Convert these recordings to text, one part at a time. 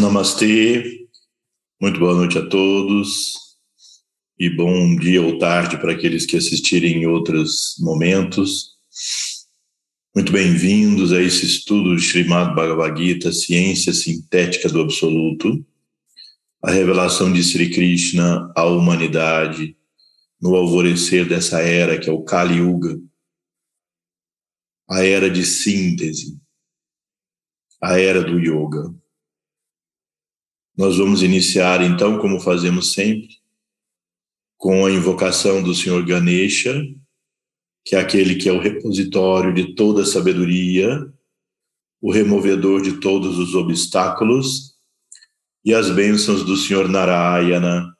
Namastê, muito boa noite a todos. E bom dia ou tarde para aqueles que assistirem em outros momentos. Muito bem-vindos a esse estudo de Srimad Bhagavad Gita, Ciência Sintética do Absoluto, a revelação de Sri Krishna à humanidade no alvorecer dessa era que é o Kali Yuga, a era de síntese, a era do yoga. Nós vamos iniciar então, como fazemos sempre, com a invocação do Senhor Ganesha, que é aquele que é o repositório de toda a sabedoria, o removedor de todos os obstáculos, e as bênçãos do Senhor Narayana,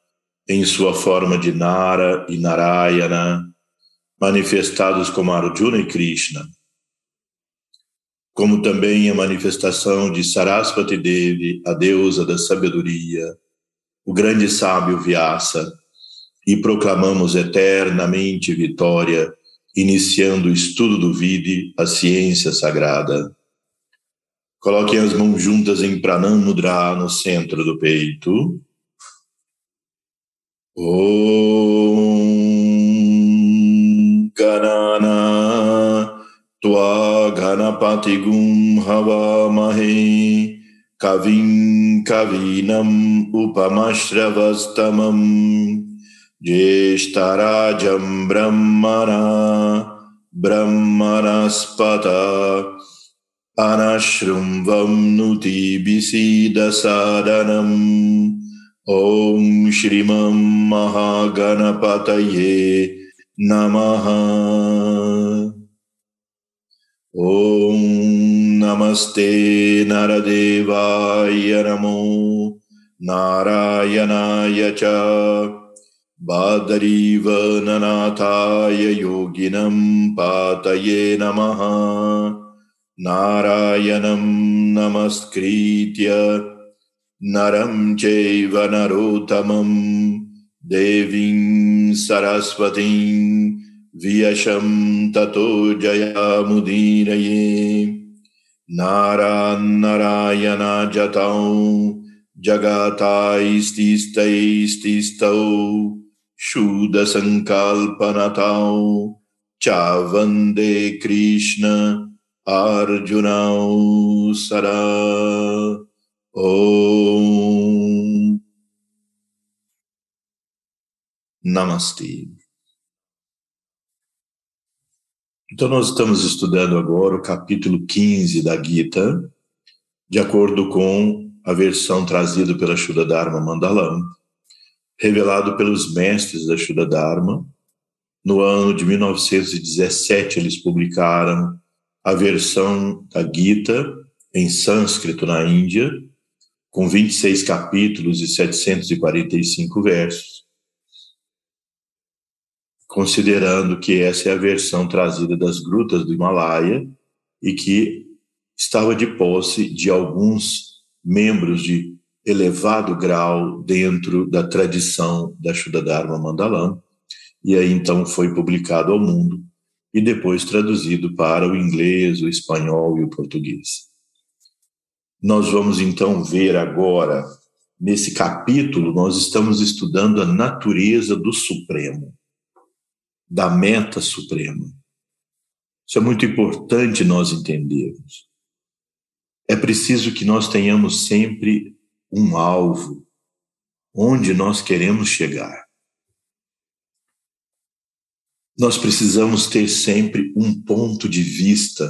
em sua forma de Nara e Narayana, manifestados como Arjuna e Krishna como também a manifestação de Sarasvati Devi, a deusa da sabedoria, o grande sábio Vyasa, e proclamamos eternamente vitória, iniciando o estudo do Vide, a ciência sagrada. Coloquem as mãos juntas em Pranam Mudra no centro do peito. Om पतिगुं हवामहे कविं कवीनम् उपमश्रवस्तमम् ज्येष्ठराजम् ब्रह्मणा ब्रह्मणस्पत अनशृम्वम्नुति विसीदसादनम् ॐ श्रीमम् महागणपतये नमः Om Namaste Naradevaya Namo Narayanaya Cha Badariva Nanataya Yoginam Pataye Namaha Narayanam Namaskritya Naram Chaiva Narotamam Devim Sarasvatim Vyasham tato jayamudiraye Naranarayana jatau. Jagata istista ististau Shuddha sankalpanatau. Chavande Krishna Arjunau Sara Om. Namaste. Então, nós estamos estudando agora o capítulo 15 da Gita, de acordo com a versão trazida pela Shuddha Dharma Mandalam, revelado pelos mestres da Shuddha Dharma. No ano de 1917, eles publicaram a versão da Gita em sânscrito na Índia, com 26 capítulos e 745 versos considerando que essa é a versão trazida das grutas do Himalaia e que estava de posse de alguns membros de elevado grau dentro da tradição da Shuddha Mandalam, e aí então foi publicado ao mundo e depois traduzido para o inglês, o espanhol e o português. Nós vamos então ver agora, nesse capítulo, nós estamos estudando a natureza do Supremo da meta suprema. Isso é muito importante nós entendermos. É preciso que nós tenhamos sempre um alvo, onde nós queremos chegar. Nós precisamos ter sempre um ponto de vista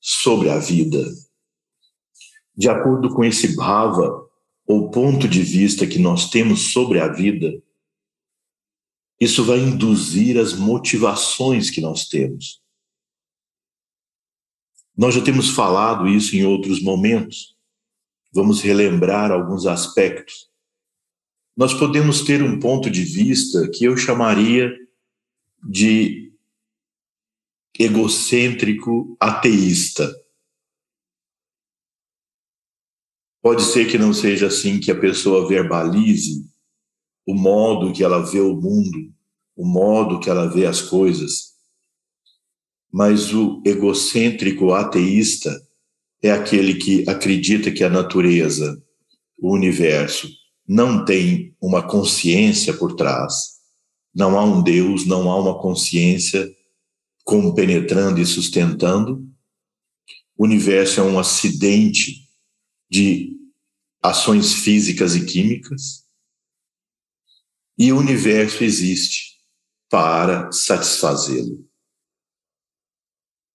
sobre a vida. De acordo com esse bhava, ou ponto de vista que nós temos sobre a vida, isso vai induzir as motivações que nós temos. Nós já temos falado isso em outros momentos. Vamos relembrar alguns aspectos. Nós podemos ter um ponto de vista que eu chamaria de egocêntrico ateísta. Pode ser que não seja assim que a pessoa verbalize, o modo que ela vê o mundo, o modo que ela vê as coisas. Mas o egocêntrico ateísta é aquele que acredita que a natureza o universo não tem uma consciência por trás, não há um Deus, não há uma consciência compenetrando e sustentando. O universo é um acidente de ações físicas e químicas. E o universo existe para satisfazê-lo.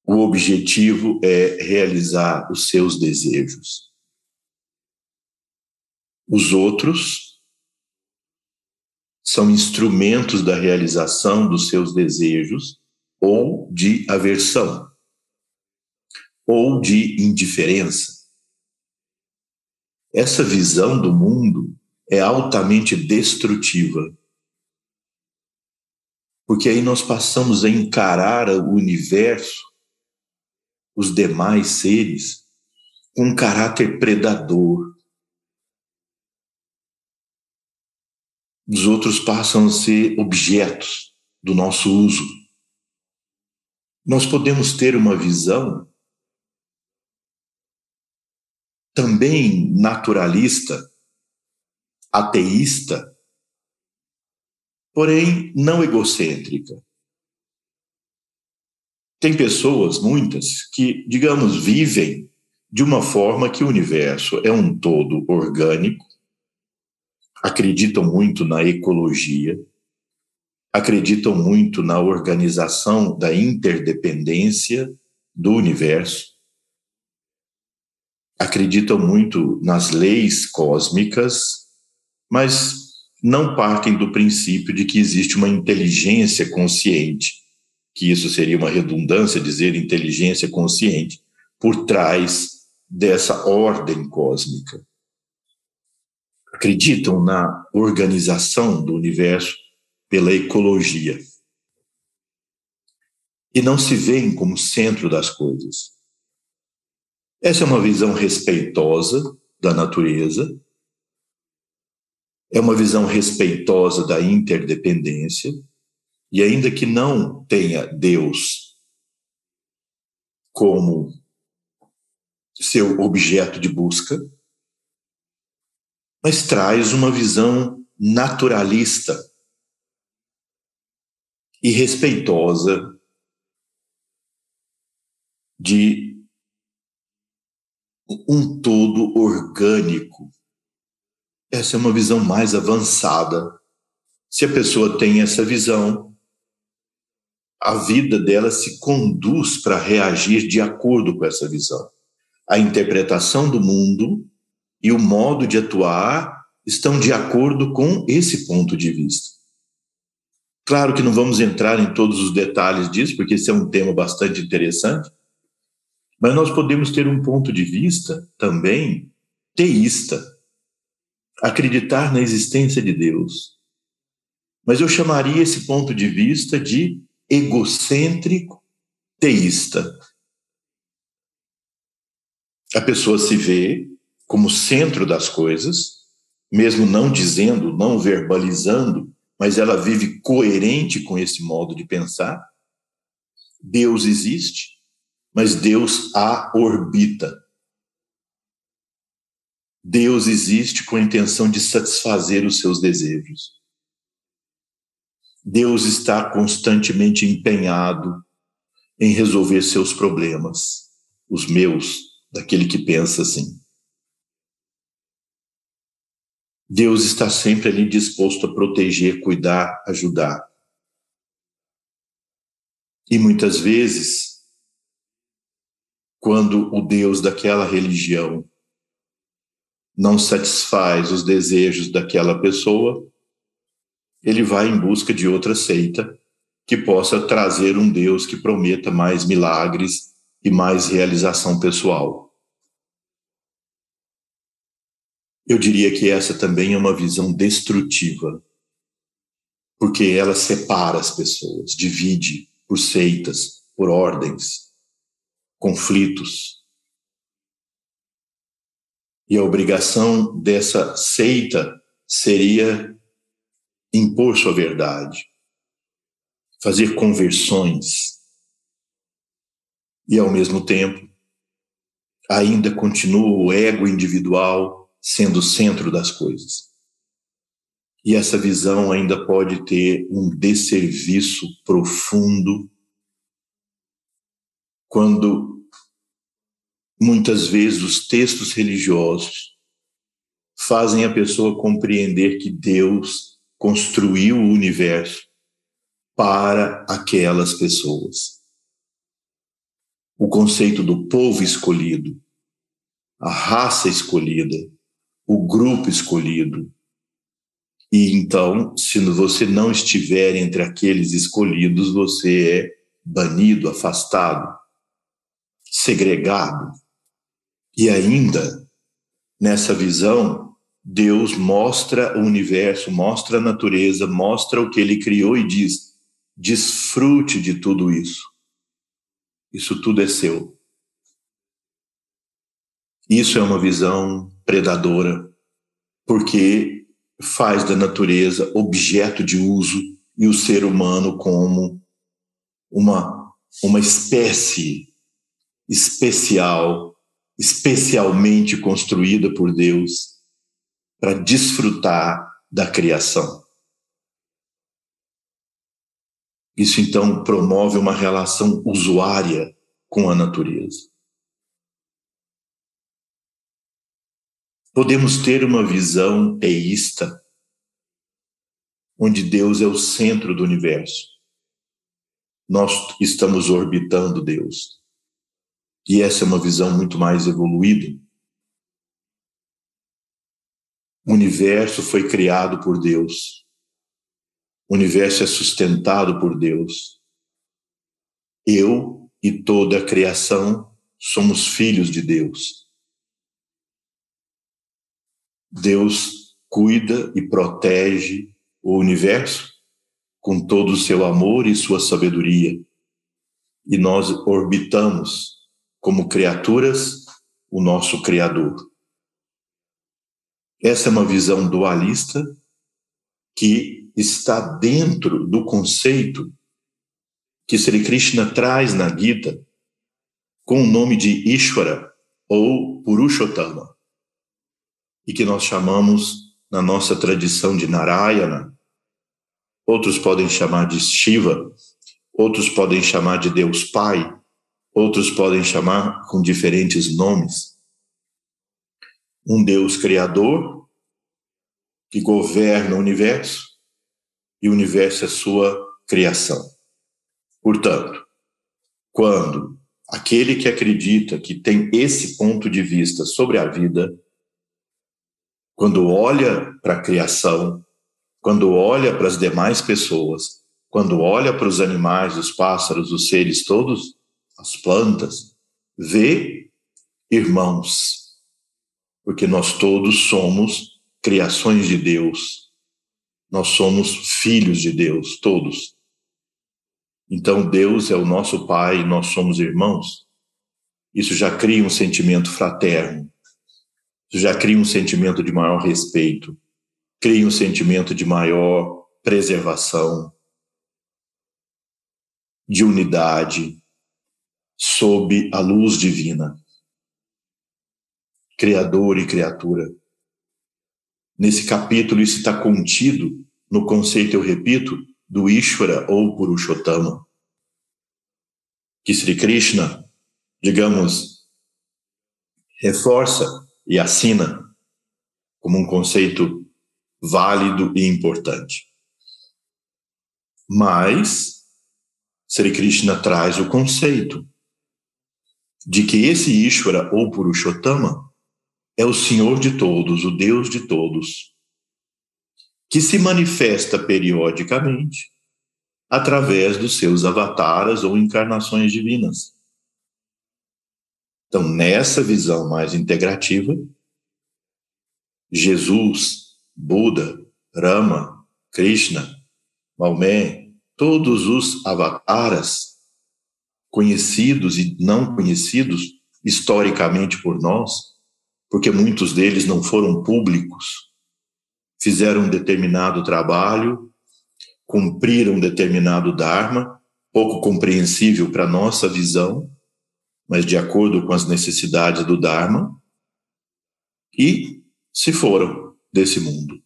O objetivo é realizar os seus desejos. Os outros são instrumentos da realização dos seus desejos ou de aversão, ou de indiferença. Essa visão do mundo é altamente destrutiva. Porque aí nós passamos a encarar o universo, os demais seres, com um caráter predador. Os outros passam a ser objetos do nosso uso. Nós podemos ter uma visão também naturalista, ateísta, porém não egocêntrica. Tem pessoas, muitas, que, digamos, vivem de uma forma que o universo é um todo orgânico, acreditam muito na ecologia, acreditam muito na organização da interdependência do universo, acreditam muito nas leis cósmicas, mas não partem do princípio de que existe uma inteligência consciente, que isso seria uma redundância dizer inteligência consciente, por trás dessa ordem cósmica. Acreditam na organização do universo pela ecologia. E não se veem como centro das coisas. Essa é uma visão respeitosa da natureza, é uma visão respeitosa da interdependência, e ainda que não tenha Deus como seu objeto de busca, mas traz uma visão naturalista e respeitosa de um todo orgânico. Essa é uma visão mais avançada. Se a pessoa tem essa visão, a vida dela se conduz para reagir de acordo com essa visão. A interpretação do mundo e o modo de atuar estão de acordo com esse ponto de vista. Claro que não vamos entrar em todos os detalhes disso, porque esse é um tema bastante interessante, mas nós podemos ter um ponto de vista também teísta, acreditar na existência de Deus. Mas eu chamaria esse ponto de vista de egocêntrico teísta. A pessoa se vê como centro das coisas, mesmo não dizendo, não verbalizando, mas ela vive coerente com esse modo de pensar. Deus existe, mas Deus a orbita. Deus existe com a intenção de satisfazer os seus desejos. Deus está constantemente empenhado em resolver seus problemas, os meus, daquele que pensa assim. Deus está sempre ali disposto a proteger, cuidar, ajudar. E muitas vezes quando o Deus daquela religião não satisfaz os desejos daquela pessoa, ele vai em busca de outra seita que possa trazer um Deus que prometa mais milagres e mais realização pessoal. Eu diria que essa também é uma visão destrutiva, porque ela separa as pessoas, divide por seitas, por ordens conflitos. E a obrigação dessa seita seria impor sua verdade, fazer conversões. E, ao mesmo tempo, ainda continua o ego individual sendo o centro das coisas. E essa visão ainda pode ter um desserviço profundo quando muitas vezes os textos religiosos fazem a pessoa compreender que Deus construiu o universo para aquelas pessoas. O conceito do povo escolhido, a raça escolhida, o grupo escolhido, e então, se você não estiver entre aqueles escolhidos, você é banido, afastado, segregado. E ainda, nessa visão, Deus mostra o universo, mostra a natureza, mostra o que ele criou e diz: desfrute de tudo isso. Isso tudo é seu. Isso é uma visão predadora, porque faz da natureza objeto de uso e o ser humano como uma, uma espécie especial, especialmente construída por Deus para desfrutar da criação. Isso então promove uma relação usuária com a natureza. Podemos ter uma visão teísta, onde Deus é o centro do universo. Nós estamos orbitando Deus. E essa é uma visão muito mais evoluída. O universo foi criado por Deus. O universo é sustentado por Deus. Eu e toda a criação somos filhos de Deus. Deus cuida e protege o universo com todo o seu amor e sua sabedoria. E nós orbitamos como criaturas o nosso Criador. Essa é uma visão dualista que está dentro do conceito que Sri Krishna traz na Gita com o nome de Ishvara ou Purushottama e que nós chamamos na nossa tradição de Narayana. Outros podem chamar de Shiva, outros podem chamar de Deus Pai, outros podem chamar com diferentes nomes. Um Deus criador que governa o universo e o universo é sua criação. Portanto, quando aquele que acredita que tem esse ponto de vista sobre a vida quando olha para a criação, quando olha para as demais pessoas, quando olha para os animais, os pássaros, os seres todos, as plantas, vê irmãos, porque nós todos somos criações de Deus, nós somos filhos de Deus, todos. Então Deus é o nosso Pai, nós somos irmãos. Isso já cria um sentimento fraterno. Já cria um sentimento de maior respeito, cria um sentimento de maior preservação, de unidade, sob a luz divina. Criador e criatura. Nesse capítulo, isso está contido no conceito, eu repito, do Ishvara ou Purushottama. Que Sri Krishna, digamos, reforça e assina como um conceito válido e importante. Mas Sri Krishna traz o conceito de que esse Ishvara ou Purushottama é o Senhor de todos, o Deus de todos, que se manifesta periodicamente através dos seus avataras ou encarnações divinas. Então, nessa visão mais integrativa, Jesus, Buda, Rama, Krishna, Maomé, todos os avataras, conhecidos e não conhecidos historicamente por nós, porque muitos deles não foram públicos, fizeram um determinado trabalho, cumpriram um determinado Dharma, pouco compreensível para nossa visão, mas de acordo com as necessidades do Dharma. E se foram desse mundo.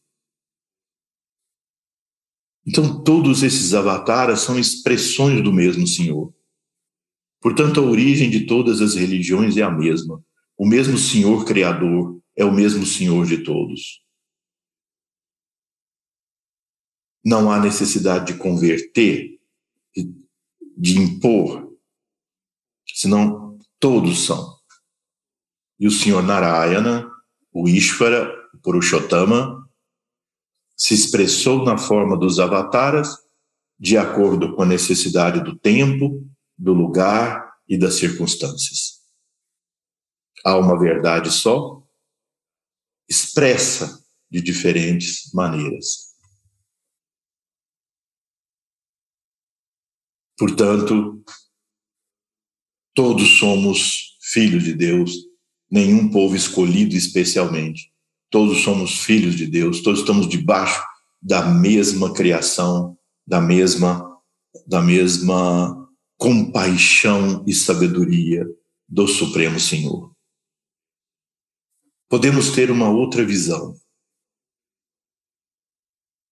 Então, todos esses avataras são expressões do mesmo Senhor. Portanto, a origem de todas as religiões é a mesma. O mesmo Senhor Criador é o mesmo Senhor de todos. Não há necessidade de converter, de impor, senão todos são. E o Senhor Narayana, o Ishvara, o Purushottama, se expressou na forma dos avataras, de acordo com a necessidade do tempo, do lugar e das circunstâncias. Há uma verdade só, expressa de diferentes maneiras. Portanto, todos somos filhos de Deus, nenhum povo escolhido especialmente. Todos somos filhos de Deus, todos estamos debaixo da mesma criação, da mesma da mesma compaixão e sabedoria do Supremo Senhor. Podemos ter uma outra visão,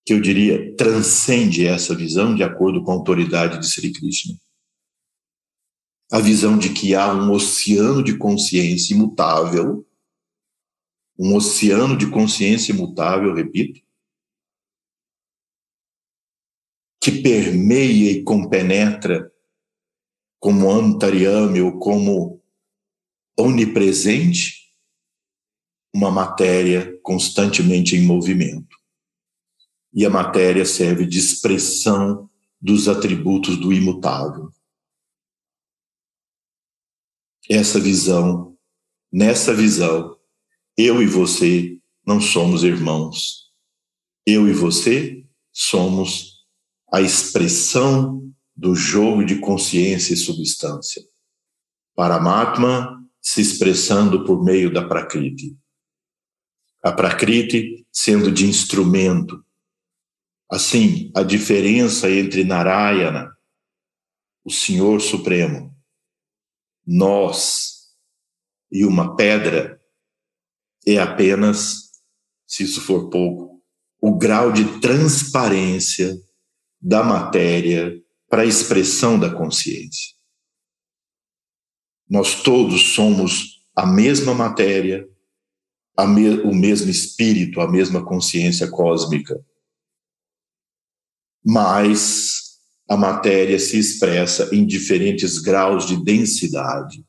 que eu diria transcende essa visão de acordo com a autoridade de Sri Krishna. A visão de que há um oceano de consciência imutável um oceano de consciência imutável, repito, que permeia e compenetra como antaryami ou como onipresente uma matéria constantemente em movimento. E a matéria serve de expressão dos atributos do imutável. Essa visão, nessa visão, eu e você não somos irmãos. Eu e você somos a expressão do jogo de consciência e substância. Paramatma se expressando por meio da Prakriti. A Prakriti sendo de instrumento. Assim, a diferença entre Narayana, o Senhor Supremo, nós e uma pedra é apenas, se isso for pouco, o grau de transparência da matéria para a expressão da consciência. Nós todos somos a mesma matéria, me o mesmo espírito, a mesma consciência cósmica. Mas a matéria se expressa em diferentes graus de densidade.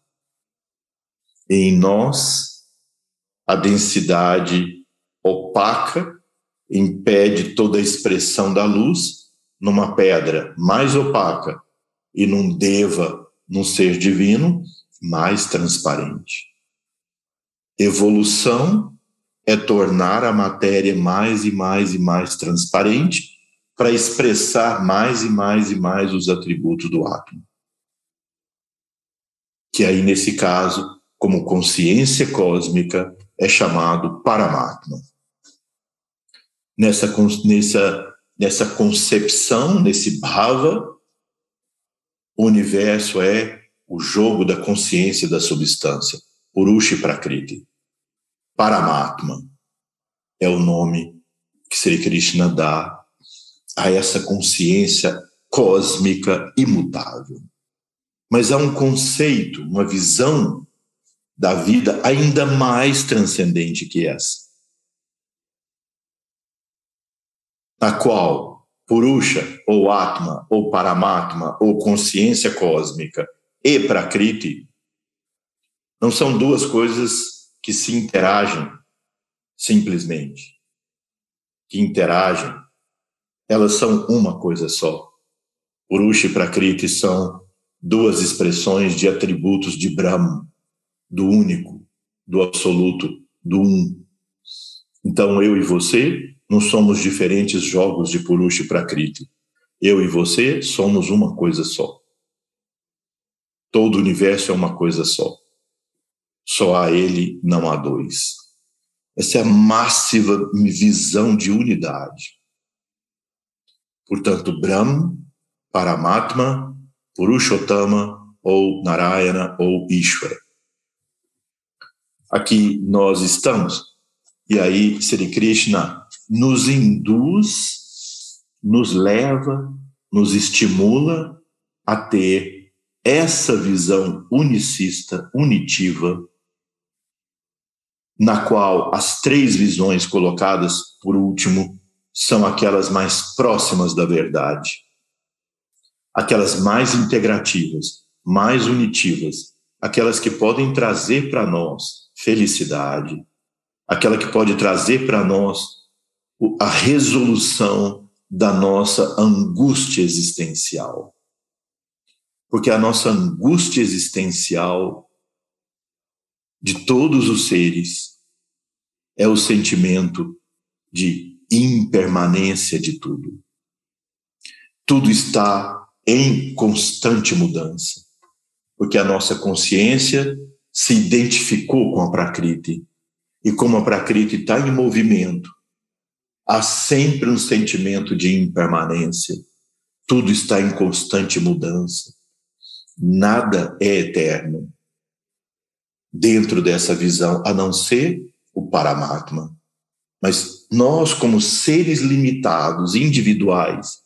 Em nós, a densidade opaca impede toda a expressão da luz numa pedra mais opaca e num deva, num ser divino, mais transparente. Evolução é tornar a matéria mais e mais e mais transparente para expressar mais e mais e mais os atributos do átomo. Que aí, nesse caso, como consciência cósmica, é chamado Paramatma. Nessa, nessa, nessa concepção, nesse bhava, o universo é o jogo da consciência da substância, Purushi Prakriti. Paramatma é o nome que Sri Krishna dá a essa consciência cósmica imutável. Mas há um conceito, uma visão da vida ainda mais transcendente que essa. Na qual Purusha, ou Atma, ou Paramatma, ou consciência cósmica e Prakriti não são duas coisas que se interagem simplesmente. Que interagem. Elas são uma coisa só. Purusha e Prakriti são duas expressões de atributos de Brahma do único, do absoluto, do um. Então eu e você não somos diferentes jogos de Purusha e Prakriti. Eu e você somos uma coisa só. Todo o universo é uma coisa só. Só há ele, não há dois. Essa é a máxima visão de unidade. Portanto, Brahma, Paramatma, Purushottama, ou Narayana, ou Ishvara aqui nós estamos, E aí, Sri Krishna nos induz, nos leva, nos estimula a ter essa visão unicista, unitiva, na qual as três visões colocadas por último são aquelas mais próximas da verdade, aquelas mais integrativas, mais unitivas, aquelas que podem trazer para nós felicidade, aquela que pode trazer para nós a resolução da nossa angústia existencial. Porque a nossa angústia existencial de todos os seres é o sentimento de impermanência de tudo. Tudo está em constante mudança, porque a nossa consciência se identificou com a Prakriti. E como a Prakriti está em movimento, há sempre um sentimento de impermanência. Tudo está em constante mudança. Nada é eterno dentro dessa visão, a não ser o Paramatma. Mas nós, como seres limitados, individuais,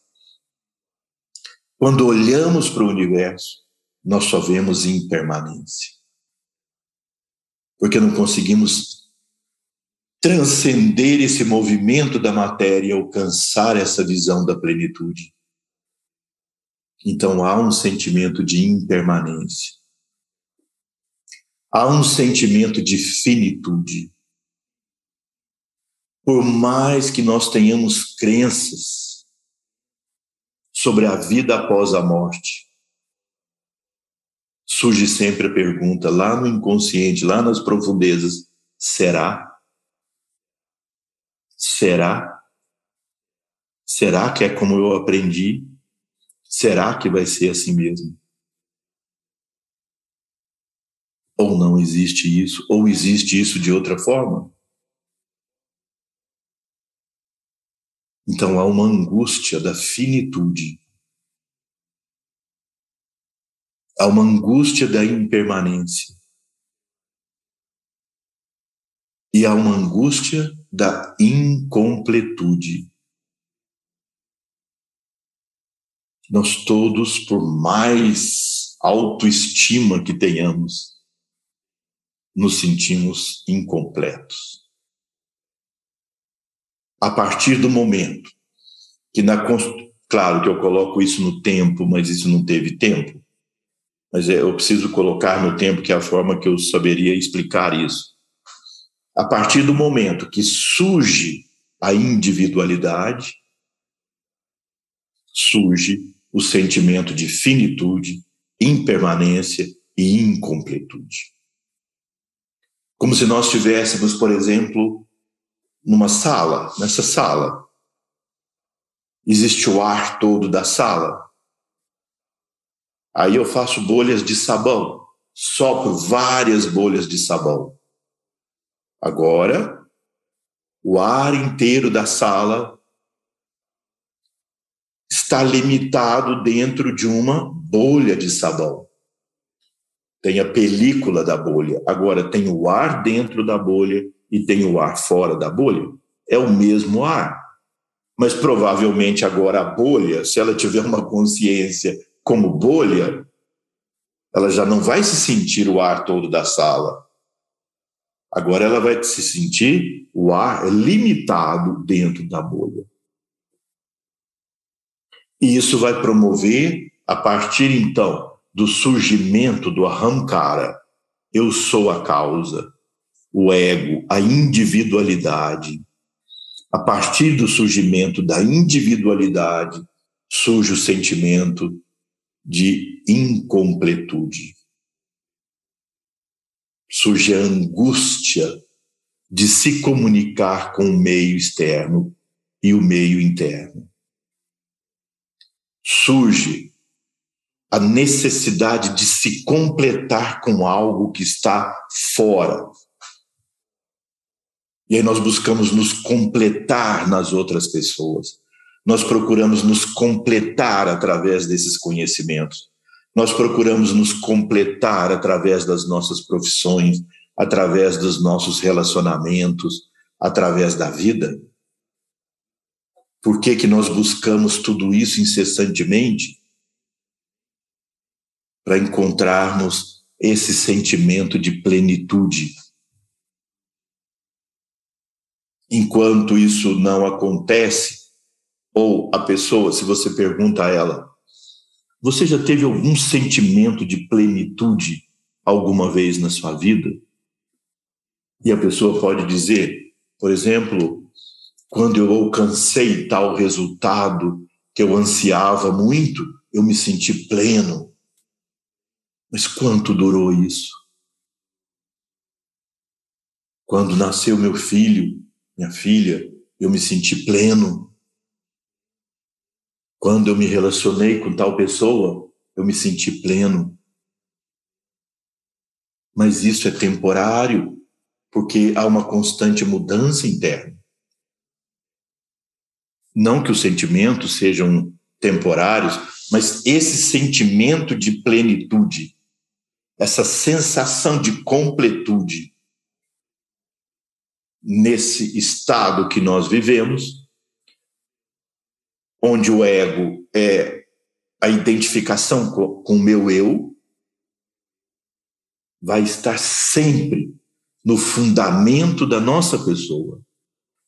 quando olhamos para o universo, nós só vemos impermanência. Porque não conseguimos transcender esse movimento da matéria alcançar essa visão da plenitude. Então há um sentimento de impermanência. Há um sentimento de finitude. Por mais que nós tenhamos crenças sobre a vida após a morte, surge sempre a pergunta lá no inconsciente, lá nas profundezas: será? Será? Será que é como eu aprendi? Será que vai ser assim mesmo? Ou não existe isso? Ou existe isso de outra forma? Então há uma angústia da finitude. Há uma angústia da impermanência. E há uma angústia da incompletude. Nós todos, por mais autoestima que tenhamos, nos sentimos incompletos. A partir do momento que na claro que eu coloco isso no tempo, mas isso não teve tempo. Mas é, eu preciso colocar no tempo que é a forma que eu saberia explicar isso a partir do momento que surge a individualidade, surge o sentimento de finitude, impermanência e incompletude. Como se nós estivéssemos, por exemplo, numa sala, nessa sala. Existe o ar todo da sala. Aí eu faço bolhas de sabão, sopro várias bolhas de sabão. Agora, o ar inteiro da sala está limitado dentro de uma bolha de sabão. Tem a película da bolha. Agora, tem o ar dentro da bolha e tem o ar fora da bolha. É o mesmo ar. Mas provavelmente agora a bolha, se ela tiver uma consciência como bolha, ela já não vai se sentir o ar todo da sala Agora ela vai se sentir o ar limitado dentro da bolha. E isso vai promover, a partir então do surgimento do Ahamkara, eu sou a causa, o ego, a individualidade. A partir do surgimento da individualidade, surge o sentimento de incompletude surge a angústia de se comunicar com o meio externo e o meio interno. Surge a necessidade de se completar com algo que está fora. E aí nós buscamos nos completar nas outras pessoas. Nós procuramos nos completar através desses conhecimentos. Nós procuramos nos completar através das nossas profissões, através dos nossos relacionamentos, através da vida? Por que, que nós buscamos tudo isso incessantemente? Para encontrarmos esse sentimento de plenitude. Enquanto isso não acontece, ou a pessoa, se você pergunta a ela, você já teve algum sentimento de plenitude alguma vez na sua vida? E a pessoa pode dizer, por exemplo, quando eu alcancei tal resultado que eu ansiava muito, eu me senti pleno. Mas quanto durou isso? Quando nasceu meu filho, minha filha, eu me senti pleno. Quando eu me relacionei com tal pessoa, eu me senti pleno. Mas isso é temporário, porque há uma constante mudança interna. Não que os sentimentos sejam temporários, mas esse sentimento de plenitude, essa sensação de completude, nesse estado que nós vivemos, onde o ego é a identificação com o meu eu, vai estar sempre no fundamento da nossa pessoa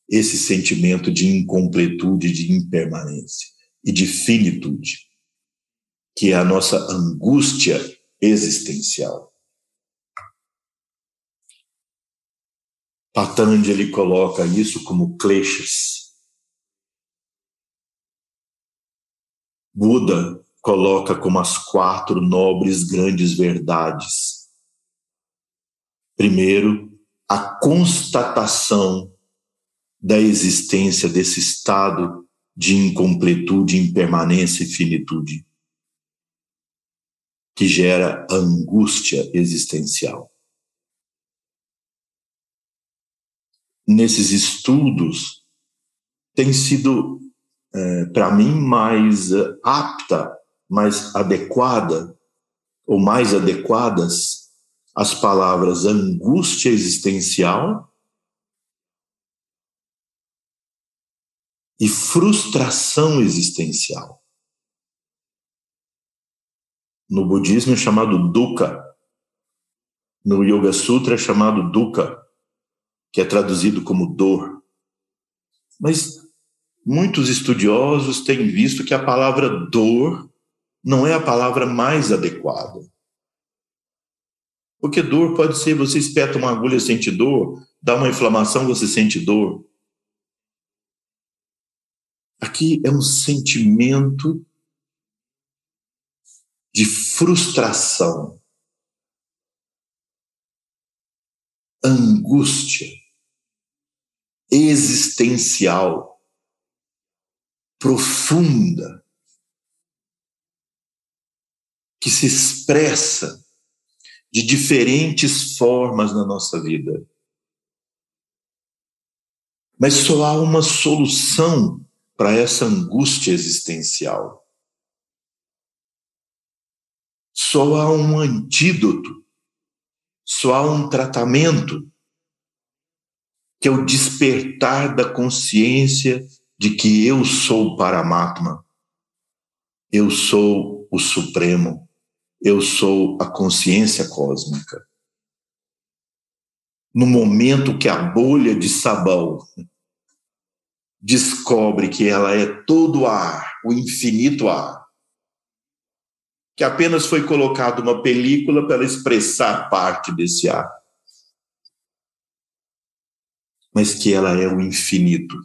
esse sentimento de incompletude, de impermanência e de finitude, que é a nossa angústia existencial. Patanjali coloca isso como kleshas. Buda coloca como as quatro nobres grandes verdades. Primeiro, a constatação da existência desse estado de incompletude, impermanência e finitude, que gera angústia existencial. nesses estudos tem sido, é, para mim, mais é, apta, mais adequada, ou mais adequadas as palavras angústia existencial e frustração existencial. No budismo é chamado dukkha, no Yoga Sutra é chamado dukkha, que é traduzido como dor. Mas muitos estudiosos têm visto que a palavra dor não é a palavra mais adequada. Porque dor pode ser você espeta uma agulha sente dor, dá uma inflamação você sente dor. Aqui é um sentimento de frustração, angústia, existencial, profunda, que se expressa de diferentes formas na nossa vida. Mas só há uma solução para essa angústia existencial. Só há um antídoto, só há um tratamento que é o despertar da consciência de que eu sou o Paramatma, eu sou o Supremo, eu sou a consciência cósmica. No momento que a bolha de sabão descobre que ela é todo ar, o infinito ar, que apenas foi colocado uma película para expressar parte desse ar mas que ela é o infinito,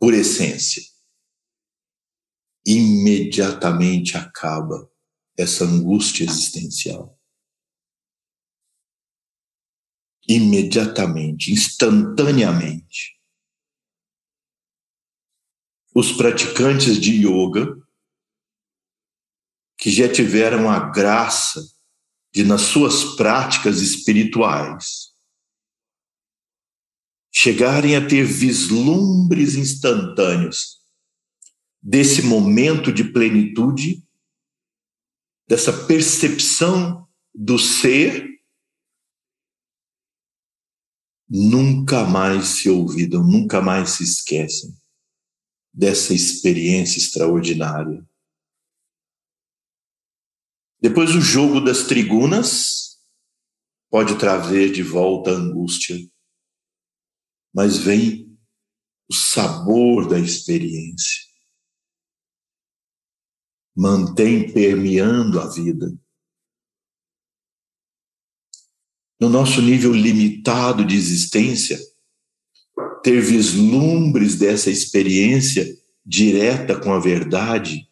por essência. Imediatamente acaba essa angústia existencial. Imediatamente, instantaneamente. Os praticantes de yoga, que já tiveram a graça de, nas suas práticas espirituais, chegarem a ter vislumbres instantâneos desse momento de plenitude, dessa percepção do ser, nunca mais se olvidam, nunca mais se esquecem dessa experiência extraordinária. Depois o jogo das trigunas pode trazer de volta a angústia, mas vem o sabor da experiência. Mantém permeando a vida. No nosso nível limitado de existência, ter vislumbres dessa experiência direta com a verdade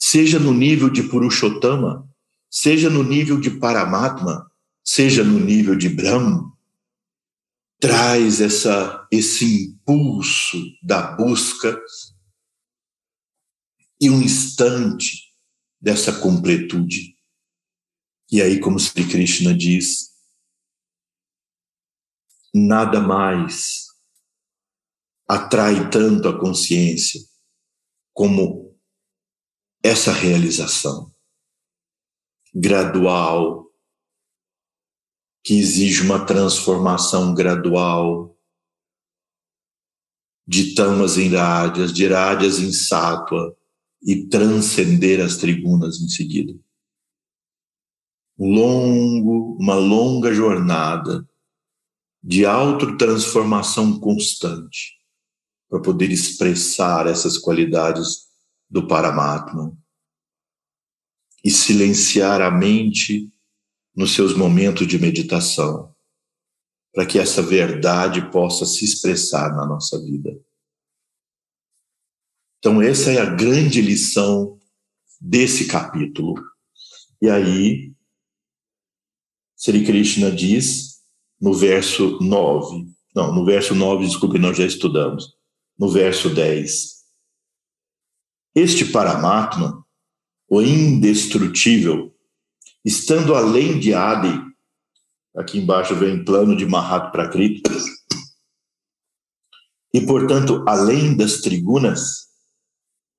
seja no nível de Purushottama, seja no nível de Paramatma, seja no nível de Brahma, traz essa, esse impulso da busca e um instante dessa completude. E aí, como Sri Krishna diz, nada mais atrai tanto a consciência como essa realização gradual, que exige uma transformação gradual de tamas em rádias, de rádias em sátua e transcender as tribunas em seguida. Longo, uma longa jornada de autotransformação constante para poder expressar essas qualidades do Paramatma e silenciar a mente nos seus momentos de meditação, para que essa verdade possa se expressar na nossa vida. Então, essa é a grande lição desse capítulo. E aí, Sri Krishna diz no verso 9, não, no verso 9, desculpe, nós já estudamos, no verso 10. Este Paramatma, o indestrutível, estando além de Adi, aqui embaixo vem plano de Mahat Prakriti, e portanto além das trigunas,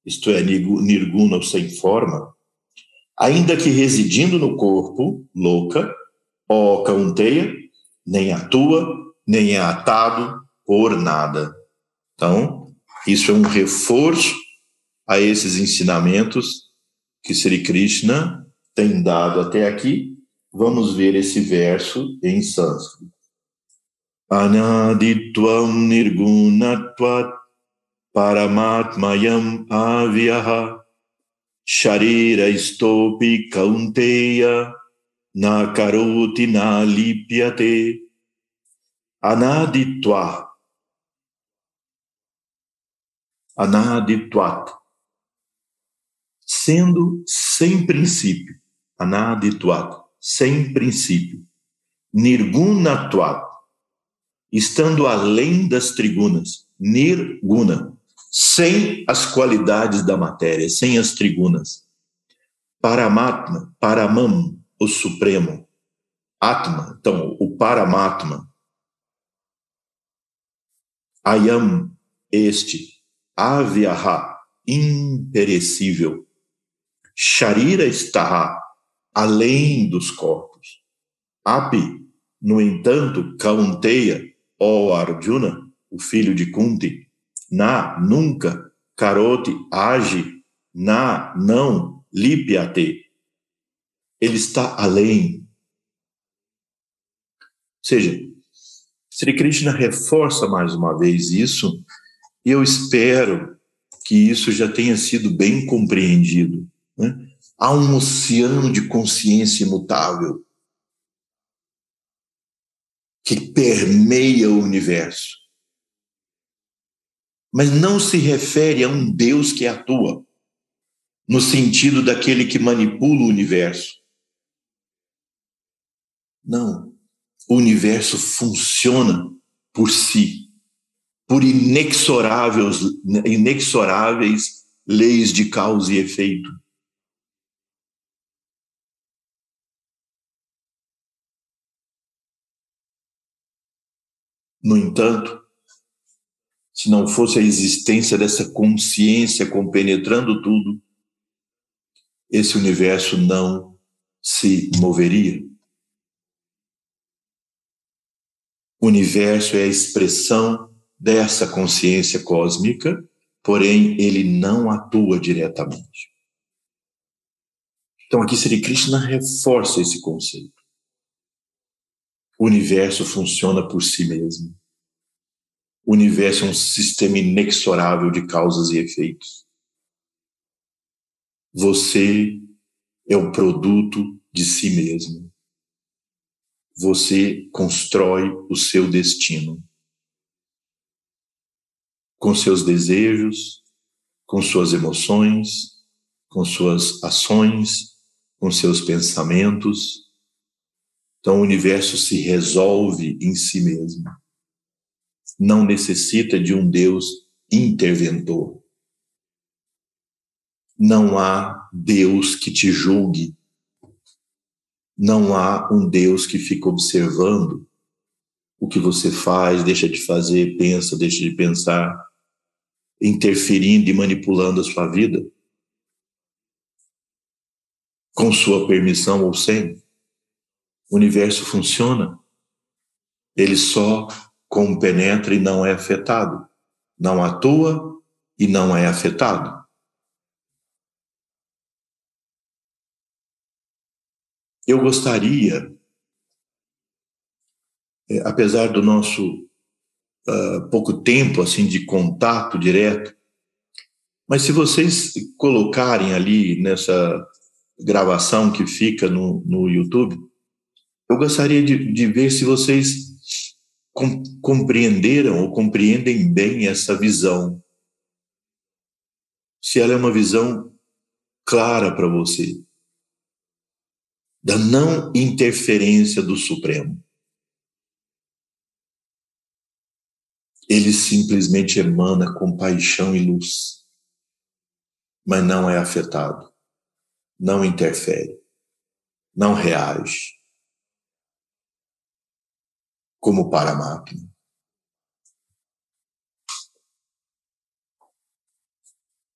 isto é, nirguna ou sem forma, ainda que residindo no corpo, louca, ó caunteia, nem atua, nem é atado por nada. Então, isso é um reforço a esses ensinamentos que Sri Krishna tem dado até aqui. Vamos ver esse verso em sânscrito. Anaditvam nirgunatvat paramatmayam avyaha sharira istopi kaunteya na karoti na lipyate anaditva anaditvat sendo sem princípio, anadituat, sem princípio, nirgunatuat, estando além das trigunas, nirguna, sem as qualidades da matéria, sem as trigunas. Paramatma, Paramam, o Supremo. Atma, então, o Paramatma. Ayam, este. Avyaha, imperecível. Sharira está além dos corpos. Api, no entanto, Kaunteya, ó Arjuna, o filho de Kunti, na, nunca, Karoti, age, na, não, Lipyate. Ele está além. Ou seja, Sri Krishna reforça mais uma vez isso, e eu espero que isso já tenha sido bem compreendido. Né? Há um oceano de consciência imutável que permeia o universo. Mas não se refere a um Deus que atua, no sentido daquele que manipula o universo. Não. O universo funciona por si, por inexoráveis, inexoráveis leis de causa e efeito. No entanto, se não fosse a existência dessa consciência compenetrando tudo, esse universo não se moveria. O universo é a expressão dessa consciência cósmica, porém ele não atua diretamente. Então aqui Sri Krishna reforça esse conceito. O universo funciona por si mesmo. O universo é um sistema inexorável de causas e efeitos. Você é o produto de si mesmo. Você constrói o seu destino. Com seus desejos, com suas emoções, com suas ações, com seus pensamentos, então o universo se resolve em si mesmo. Não necessita de um Deus interventor. Não há Deus que te julgue. Não há um Deus que fica observando o que você faz, deixa de fazer, pensa, deixa de pensar, interferindo e manipulando a sua vida, com sua permissão ou sem o universo funciona. Ele só compenetra e não é afetado. Não atua e não é afetado. Eu gostaria, é, apesar do nosso uh, pouco tempo assim de contato direto, mas se vocês colocarem ali nessa gravação que fica no, no YouTube, eu gostaria de, de ver se vocês com, compreenderam ou compreendem bem essa visão. Se ela é uma visão clara para você, da não interferência do Supremo. Ele simplesmente emana compaixão e luz, mas não é afetado, não interfere, não reage como para a máquina.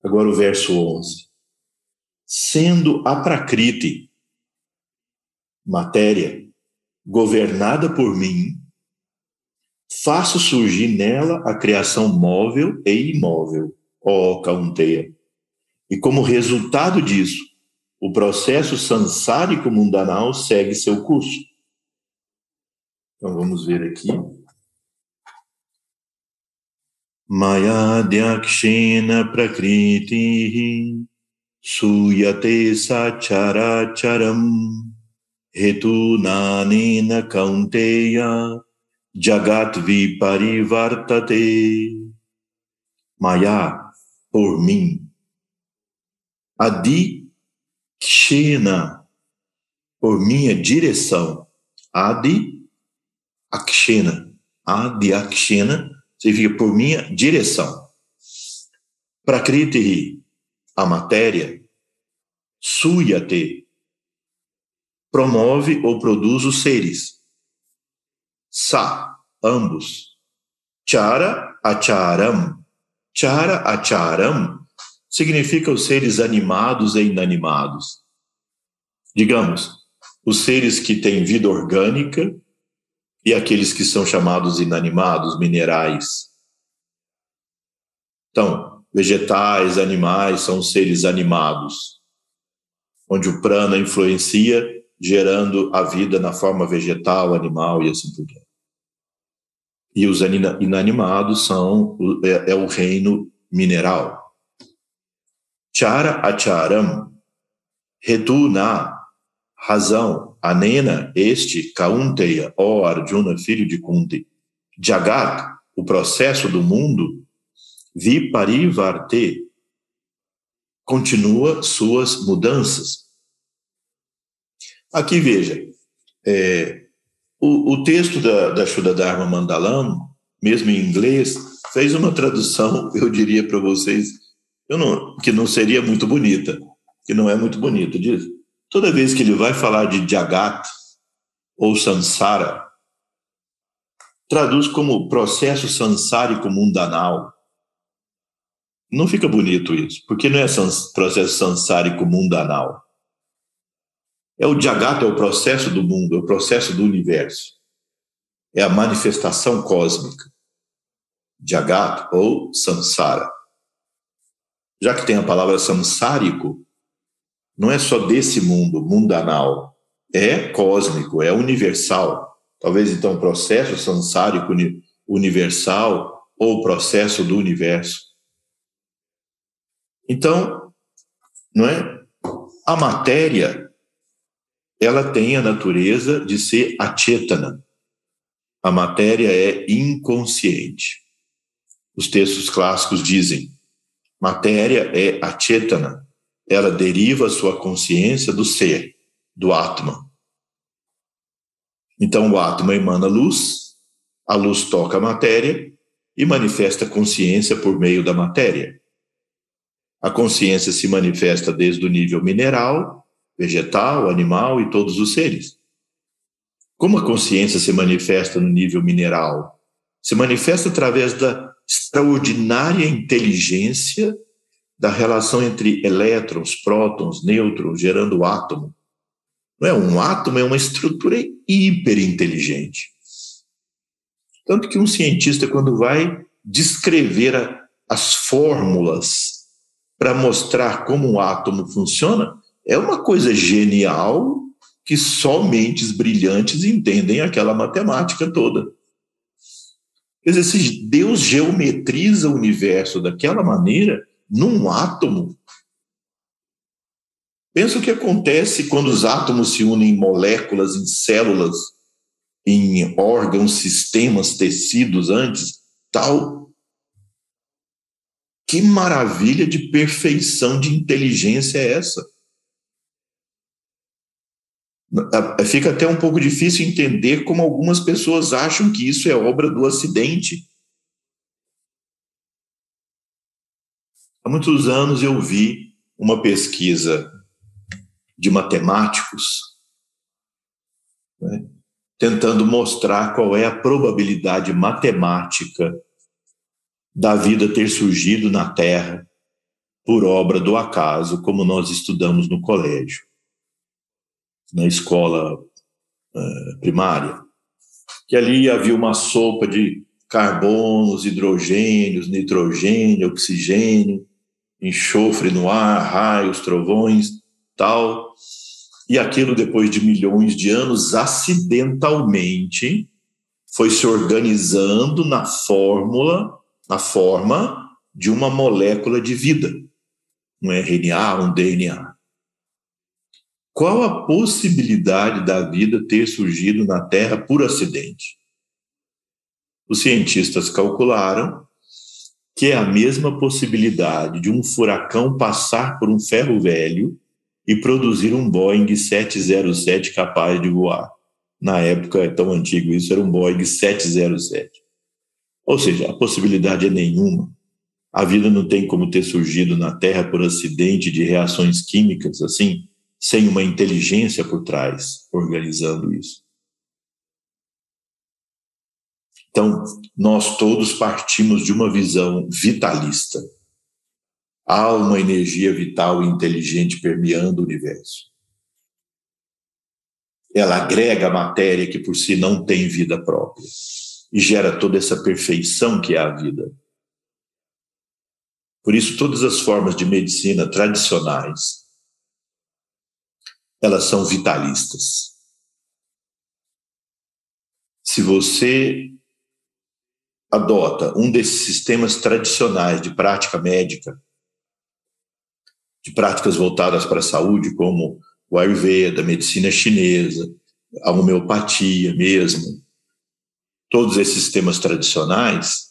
Agora o verso 11. Sendo a Prakriti, matéria, governada por mim, faço surgir nela a criação móvel e imóvel, ó Kaunteya. E como resultado disso, o processo sansárico mundanal segue seu curso. Então vamos ver aqui. Mayadhyakshena prakriti suyate sacharacharam hetunanena kaunteya jagat viparivartate Maya, por mim. Adi Kshena, por minha direção. Adi akshena. Adi akshena significa por minha direção. Prakriti, a matéria, suyate, promove ou produz os seres. Sa, ambos. Chara, acharam. Chara, acharam significa os seres animados e inanimados. Digamos, os seres que têm vida orgânica e aqueles que são chamados inanimados, minerais. Então, vegetais, animais são seres animados, onde o prana influencia, gerando a vida na forma vegetal, animal e assim por diante. E os inanimados são é, é o reino mineral. Chara acharam, reduna, razão, Anena, este, Kaunteya, ó Arjuna, filho de Kunti, Jagat, o processo do mundo, Viparivarte, continua suas mudanças. Aqui veja, é, o, o, texto da, da Mandalam, mesmo em inglês, fez uma tradução, eu diria para vocês, eu não, que não seria muito bonita, que não é muito bonita, diz Toda vez que ele vai falar de Jagat ou Sansara, traduz como processo sansárico mundanal. Não fica bonito isso, porque não é sans, processo sansárico mundanal. É o Jagat, é o processo do mundo, é o processo do universo. é a manifestação cósmica, Jagat ou Samsara. Já que tem a palavra samsárico, não é só desse mundo, mundanal, é cósmico, é universal. Talvez então o processo samsárico universal ou o processo do universo. Então, não é? A matéria ela tem a natureza de ser achetana. A matéria é inconsciente. Os textos clássicos dizem: matéria é achetana. Ela deriva sua consciência do ser, do Atma. Então o Atma emana luz, a luz toca a matéria e manifesta consciência por meio da matéria. A consciência se manifesta desde o nível mineral, vegetal, animal e todos os seres. Como a consciência se manifesta no nível mineral? Se manifesta através da extraordinária inteligência da relação entre elétrons, prótons, nêutrons, gerando átomo. Não é um átomo, é uma estrutura hiperinteligente. Tanto que um cientista, quando vai descrever a, as fórmulas para mostrar como um átomo funciona, é uma coisa genial que só mentes brilhantes entendem aquela matemática toda. Quer dizer, se Deus geometriza o universo daquela maneira, num átomo, pensa o que acontece quando os átomos se unem em moléculas, em células, em órgãos, sistemas, tecidos antes, tal. Que maravilha de perfeição de inteligência é essa? Fica até um pouco difícil entender como algumas pessoas acham que isso é obra do acidente. Há muitos anos eu vi uma pesquisa de matemáticos né, tentando mostrar qual é a probabilidade matemática da vida ter surgido na Terra por obra do acaso, como nós estudamos no colégio, na escola uh, primária, que ali havia uma sopa de carbonos, hidrogênios, nitrogênio, oxigênio, enxofre no ar, raios, trovões, tal. E aquilo, depois de milhões de anos, acidentalmente foi se organizando na fórmula na forma de uma molécula de vida, um RNA, um DNA. Qual a possibilidade da vida ter surgido na Terra por acidente? Os cientistas calcularam que é a mesma possibilidade de um furacão passar por um ferro velho e produzir um Boeing 707 capaz de voar. Na época, é tão antigo isso, era um Boeing 707. Ou seja, a possibilidade é nenhuma. A vida não tem como ter surgido na Terra por acidente de reações químicas, assim, sem uma inteligência por trás organizando isso. Então, nós todos partimos de uma visão vitalista. Há uma energia vital e inteligente permeando o universo. Ela agrega matéria que por si não tem vida própria e gera toda essa perfeição que é a vida. Por isso, todas as formas de medicina tradicionais, elas são vitalistas. Se você adota um desses sistemas tradicionais de prática médica, de práticas voltadas para a saúde, como o Ayurveda, a medicina chinesa, a homeopatia mesmo, todos esses sistemas tradicionais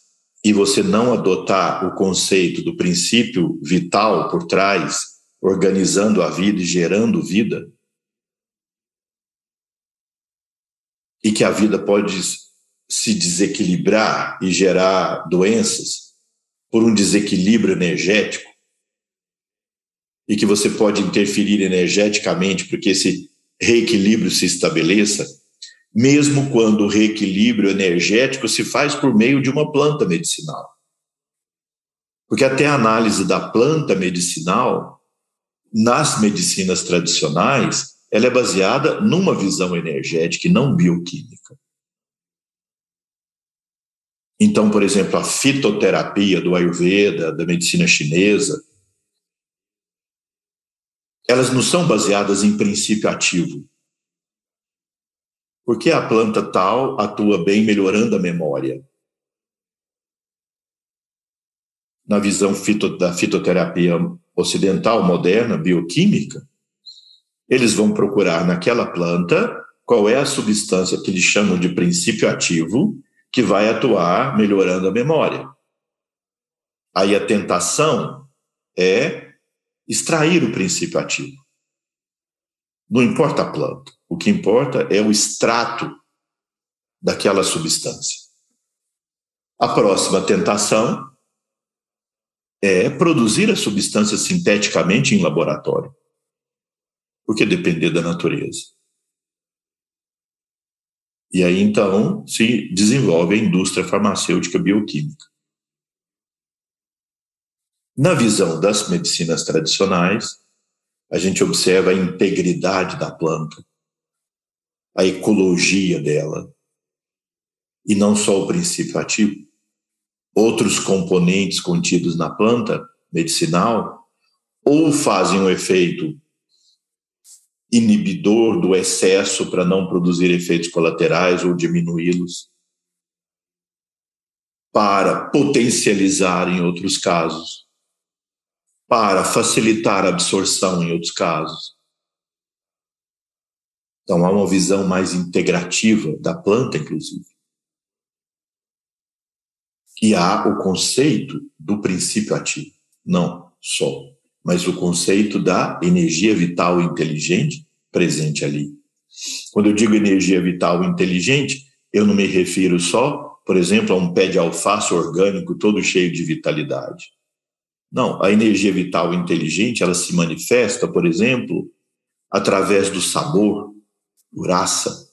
e você não adotar o conceito do princípio vital por trás, organizando a vida e gerando vida, e que a vida pode se desequilibrar e gerar doenças por um desequilíbrio energético, e que você pode interferir energeticamente porque esse reequilíbrio se estabeleça, mesmo quando o reequilíbrio energético se faz por meio de uma planta medicinal. Porque até a análise da planta medicinal, nas medicinas tradicionais, ela é baseada numa visão energética e não bioquímica. Então, por exemplo, a fitoterapia do Ayurveda, da medicina chinesa, elas não são baseadas em princípio ativo. Porque a planta tal atua bem melhorando a memória. Na visão fito, da fitoterapia ocidental moderna, bioquímica, eles vão procurar naquela planta qual é a substância que eles chamam de princípio ativo que vai atuar melhorando a memória. Aí a tentação é extrair o princípio ativo. Não importa a planta, o que importa é o extrato daquela substância. A próxima tentação é produzir a substância sinteticamente em laboratório, porque depender da natureza. E aí, então, se desenvolve a indústria farmacêutica bioquímica. Na visão das medicinas tradicionais, a gente observa a integridade da planta, a ecologia dela, e não só o princípio ativo. Outros componentes contidos na planta medicinal ou fazem um efeito inibidor do excesso para não produzir efeitos colaterais ou diminuí-los, para potencializar em outros casos, para facilitar a absorção em outros casos. Então há uma visão mais integrativa da planta, inclusive. E há o conceito do princípio ativo, não só mas o conceito da energia vital inteligente presente ali. Quando eu digo energia vital inteligente, eu não me refiro só, por exemplo, a um pé de alface orgânico todo cheio de vitalidade. Não, a energia vital inteligente, ela se manifesta, por exemplo, através do sabor, raça.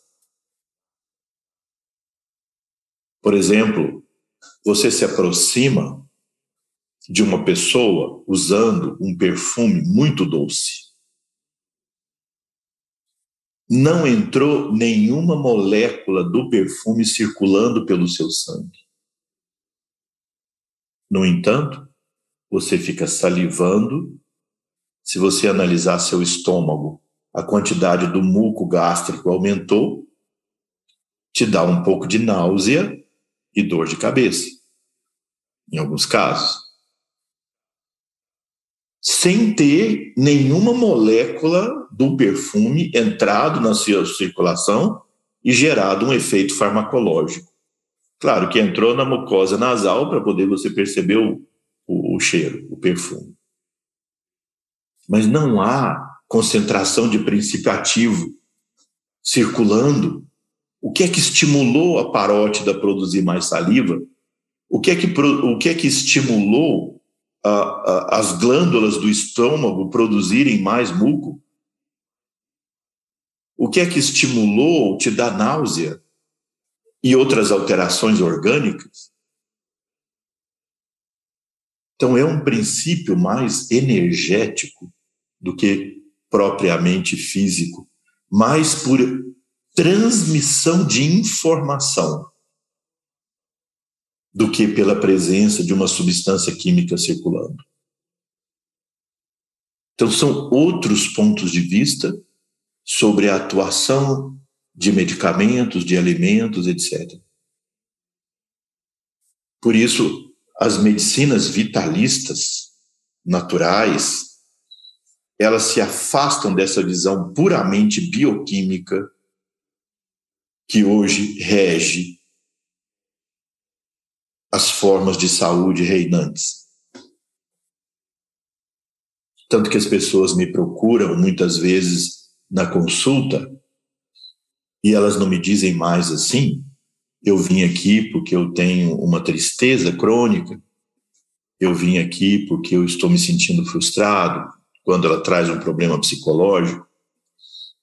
Por exemplo, você se aproxima de uma pessoa usando um perfume muito doce. Não entrou nenhuma molécula do perfume circulando pelo seu sangue. No entanto, você fica salivando. Se você analisar seu estômago, a quantidade do muco gástrico aumentou, te dá um pouco de náusea e dor de cabeça, em alguns casos sem ter nenhuma molécula do perfume entrado na sua circulação e gerado um efeito farmacológico. Claro que entrou na mucosa nasal para poder você perceber o, o, o cheiro, o perfume. Mas não há concentração de princípio ativo circulando. O que é que estimulou a parótida a produzir mais saliva? O que é que, o que, é que estimulou a, a, as glândulas do estômago produzirem mais muco? O que é que estimulou te dar náusea e outras alterações orgânicas? Então, é um princípio mais energético do que propriamente físico, mais por transmissão de informação do que pela presença de uma substância química circulando. Então, são outros pontos de vista sobre a atuação de medicamentos, de alimentos, etc. Por isso, as medicinas vitalistas, naturais, elas se afastam dessa visão puramente bioquímica que hoje rege as formas de saúde reinantes. Tanto que as pessoas me procuram muitas vezes na consulta e elas não me dizem mais assim. Eu vim aqui porque eu tenho uma tristeza crônica. Eu vim aqui porque eu estou me sentindo frustrado. Quando ela traz um problema psicológico,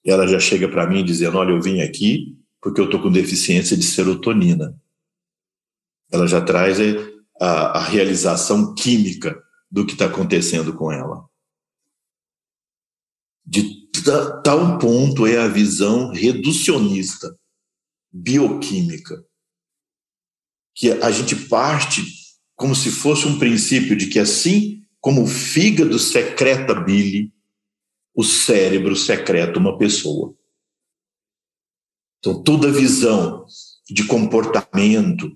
ela já chega para mim dizendo: Olha, eu vim aqui porque eu estou com deficiência de serotonina ela já traz a, a realização química do que está acontecendo com ela. De tal ponto é a visão reducionista, bioquímica. que a gente parte como se fosse um princípio de que assim como o fígado secreta bile, o cérebro secreta uma pessoa. Então, toda visão de comportamento,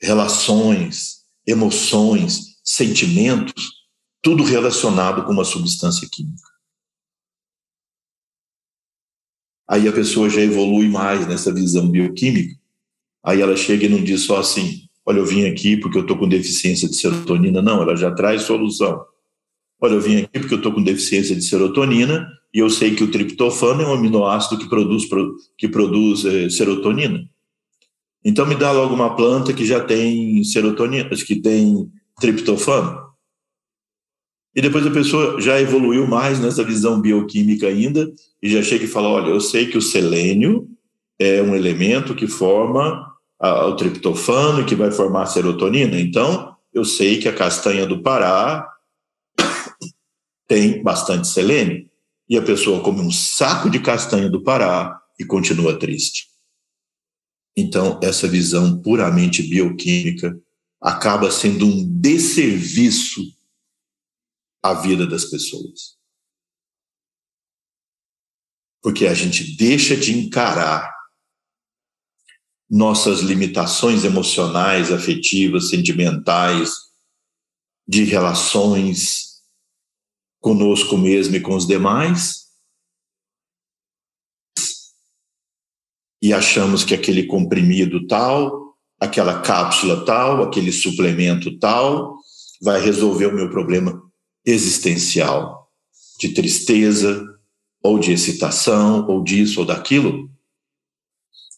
relações, emoções, sentimentos, tudo relacionado com uma substância química. Aí a pessoa já evolui mais nessa visão bioquímica. Aí ela chega e não diz só assim: olha, eu vim aqui porque eu estou com deficiência de serotonina. Não, ela já traz solução. Olha, eu vim aqui porque eu estou com deficiência de serotonina e eu sei que o triptofano é um aminoácido que produz, que produz é, serotonina. Então me dá logo uma planta que já tem serotonina, que tem triptofano. E depois a pessoa já evoluiu mais nessa visão bioquímica ainda e já chega e fala: olha, eu sei que o selênio é um elemento que forma a, o triptofano e que vai formar a serotonina. Então, eu sei que a castanha do Pará tem bastante selênio. E a pessoa come um saco de castanha do Pará e continua triste. Então, essa visão puramente bioquímica acaba sendo um desserviço a vida das pessoas. Porque a gente deixa de encarar nossas limitações emocionais, afetivas, sentimentais, de relações conosco mesmo e com os demais, e achamos que aquele comprimido tal, aquela cápsula tal, aquele suplemento tal, vai resolver o meu problema existencial, de tristeza, ou de excitação, ou disso ou daquilo.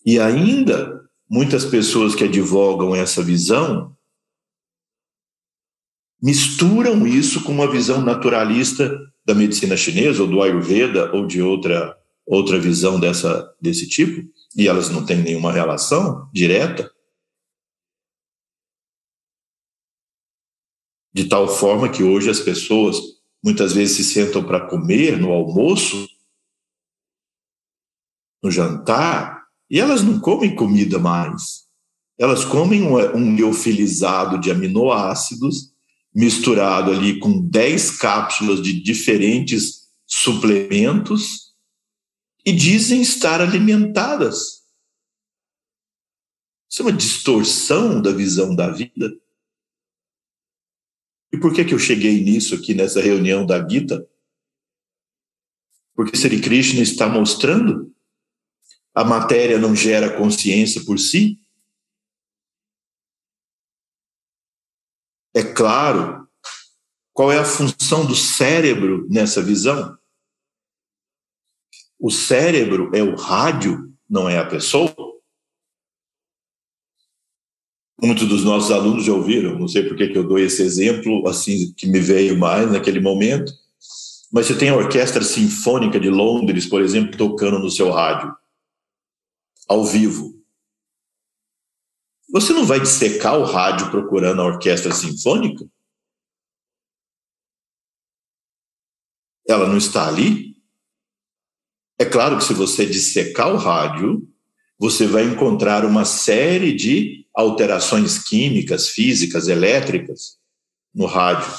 E ainda, muitas pessoas que advogam essa visão misturam isso com uma visão naturalista da medicina chinesa, ou do Ayurveda, ou de outra, outra visão dessa, desse tipo, e elas não têm nenhuma relação direta. de tal forma que hoje as pessoas muitas vezes se sentam para comer no almoço, no jantar, e elas não comem comida mais. Elas comem um, liofilizado de aminoácidos misturado ali com 10 cápsulas de diferentes suplementos e dizem estar alimentadas. Isso é uma distorção da visão da vida. E por que, que eu cheguei nisso aqui nessa reunião da Gita? Porque Sri Krishna está mostrando a matéria não gera consciência por si? É claro. Qual é a função do cérebro nessa visão? O cérebro é o rádio, não é a pessoa? muitos dos nossos alunos já ouviram, não sei por que eu dou esse exemplo, assim, que me veio mais naquele momento, mas você tem a Orquestra Sinfônica de Londres, por exemplo, tocando no seu rádio, ao vivo. Você não vai dissecar o rádio procurando a Orquestra Sinfônica? Ela não está ali? É claro que se você dissecar o rádio, você vai encontrar uma série de alterações químicas, físicas, elétricas no rádio.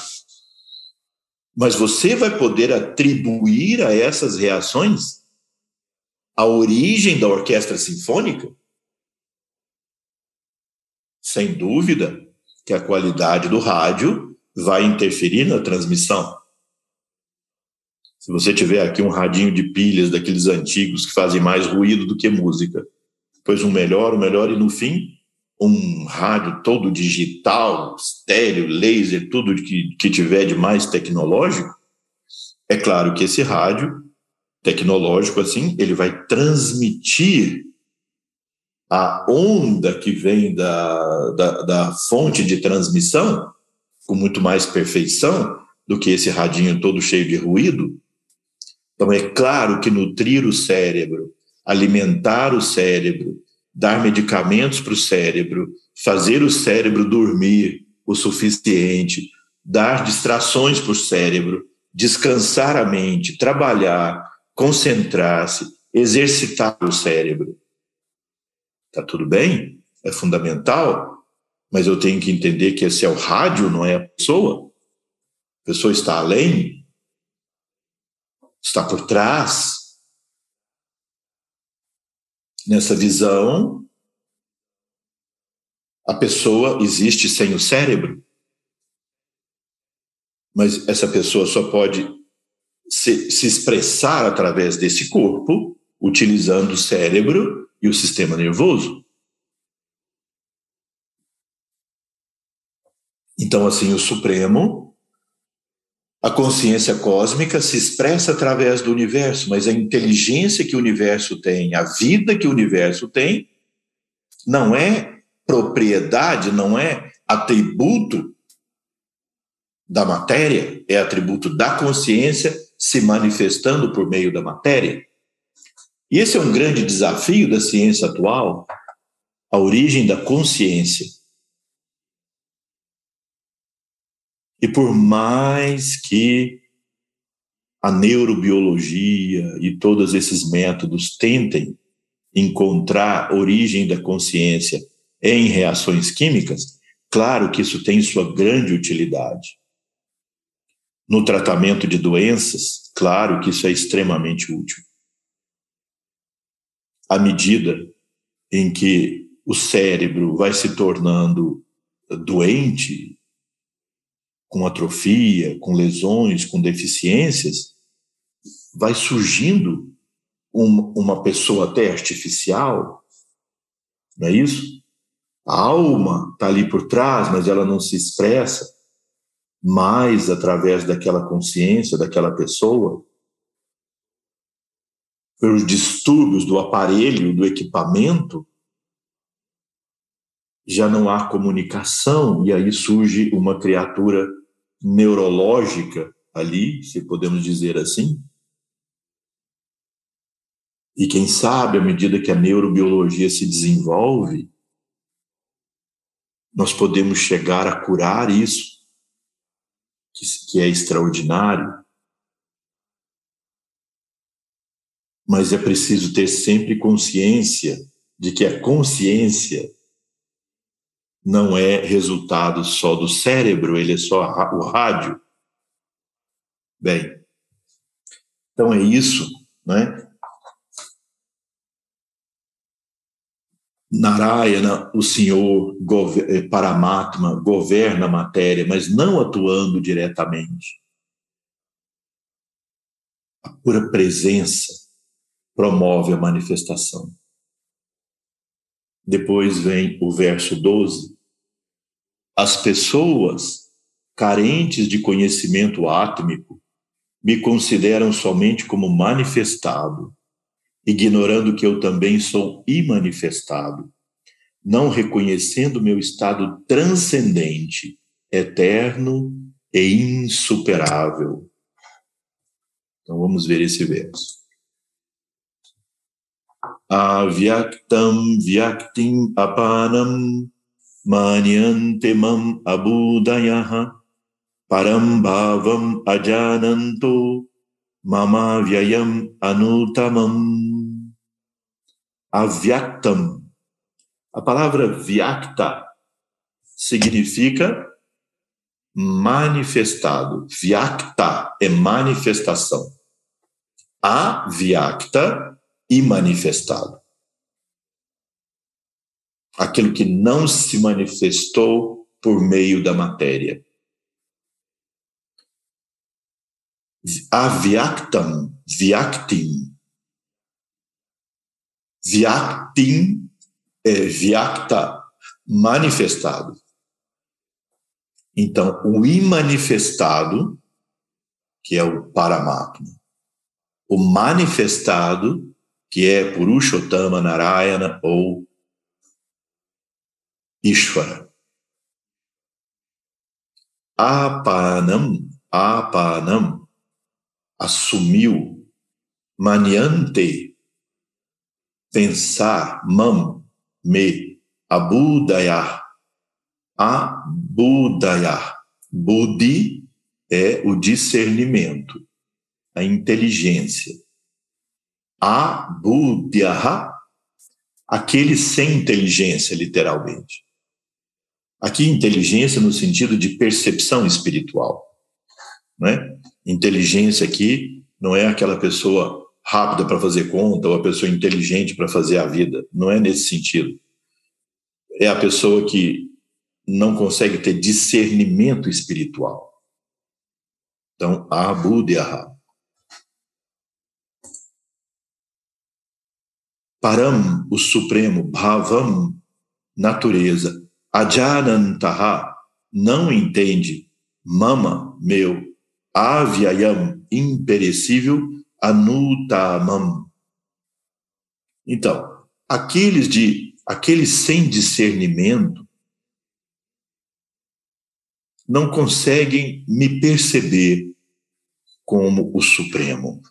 Mas você vai poder atribuir a essas reações a origem da orquestra sinfônica? Sem dúvida que a qualidade do rádio vai interferir na transmissão. Se você tiver aqui um radinho de pilhas daqueles antigos que fazem mais ruído do que música, depois um melhor, um melhor, e no fim um rádio todo digital, estéreo, laser, tudo que, que tiver de mais tecnológico, é claro que esse rádio tecnológico assim, ele vai transmitir a onda que vem da, da, da fonte de transmissão com muito mais perfeição do que esse radinho todo cheio de ruído. Então, é claro que nutrir o cérebro, alimentar o cérebro, dar medicamentos para o cérebro, fazer o cérebro dormir o suficiente, dar distrações para o cérebro, descansar a mente, trabalhar, concentrar-se, exercitar o cérebro. Tá tudo bem? É fundamental, Mas eu tenho que entender que esse é o rádio, não é a pessoa. A pessoa está além, está por trás. Nessa visão, a pessoa existe sem o cérebro. Mas essa pessoa só pode se, se expressar através desse corpo, utilizando o cérebro e o sistema nervoso. Então, assim, o Supremo, a consciência cósmica se expressa através do universo, mas a inteligência que o universo tem, a vida que o universo tem, não é propriedade, não é atributo da matéria, é atributo da consciência se manifestando por meio da matéria. E esse é um grande desafio da ciência atual, a origem da consciência. E por mais que a neurobiologia e todos esses métodos tentem encontrar origem da consciência em reações químicas, claro que isso tem sua grande utilidade. No tratamento de doenças, claro que isso é extremamente útil à medida em que o cérebro vai se tornando doente, com atrofia, com lesões, com deficiências, vai surgindo um, uma pessoa até artificial, não é isso? A alma está ali por trás, mas ela não se expressa mais através daquela consciência, daquela pessoa pelos distúrbios do aparelho, do equipamento, já não há comunicação e aí surge uma criatura neurológica ali, se podemos dizer assim. E quem sabe, à medida que a neurobiologia se desenvolve, nós podemos chegar a curar isso, que é extraordinário. mas é preciso ter sempre consciência de que a consciência não é resultado só do cérebro, ele é só o rádio. Bem, então é isso, né? Narayana, o Senhor eh, Paramatma, governa a matéria, mas não atuando diretamente. A pura presença promove a manifestação. Depois vem o verso 12. As pessoas carentes de conhecimento átmico me consideram somente como manifestado, ignorando que eu também sou imanifestado, não reconhecendo meu estado transcendente, eterno e insuperável. Então vamos ver esse verso avyaktam vyaktim apanam manyante mam abudayaha param bhavam ajananto mama vyayam anutamam avyaktam a palavra vyakta significa manifestado. Vyakta é manifestação. Avyakta e manifestado. Aquilo que não se manifestou por meio da matéria. Avyaktam, vyaktim. Vyaktim é vyakta, manifestado. Então, o imanifestado, que é o Paramatma, o manifestado, que é Purushottama Narayana ou Ishvara. Apanam, apanam, assumiu, maniante, pensar, mam, me, abudayar, abudayar. Budi é o discernimento, a inteligência. Abudyaha, aquele sem inteligência, literalmente. Aqui, inteligência no sentido de percepção espiritual. Né? Inteligência aqui não é aquela pessoa rápida para fazer conta ou a pessoa inteligente para fazer a vida. Não é nesse sentido. É a pessoa que não consegue ter discernimento espiritual. Então, Abu de Ahab. Param, o Supremo, Bhavam, natureza, Ajanantaha, não entende, Mama, meu, Avyayam, imperecível, Anutamam. Então, aqueles de aqueles sem discernimento não conseguem me perceber como o supremo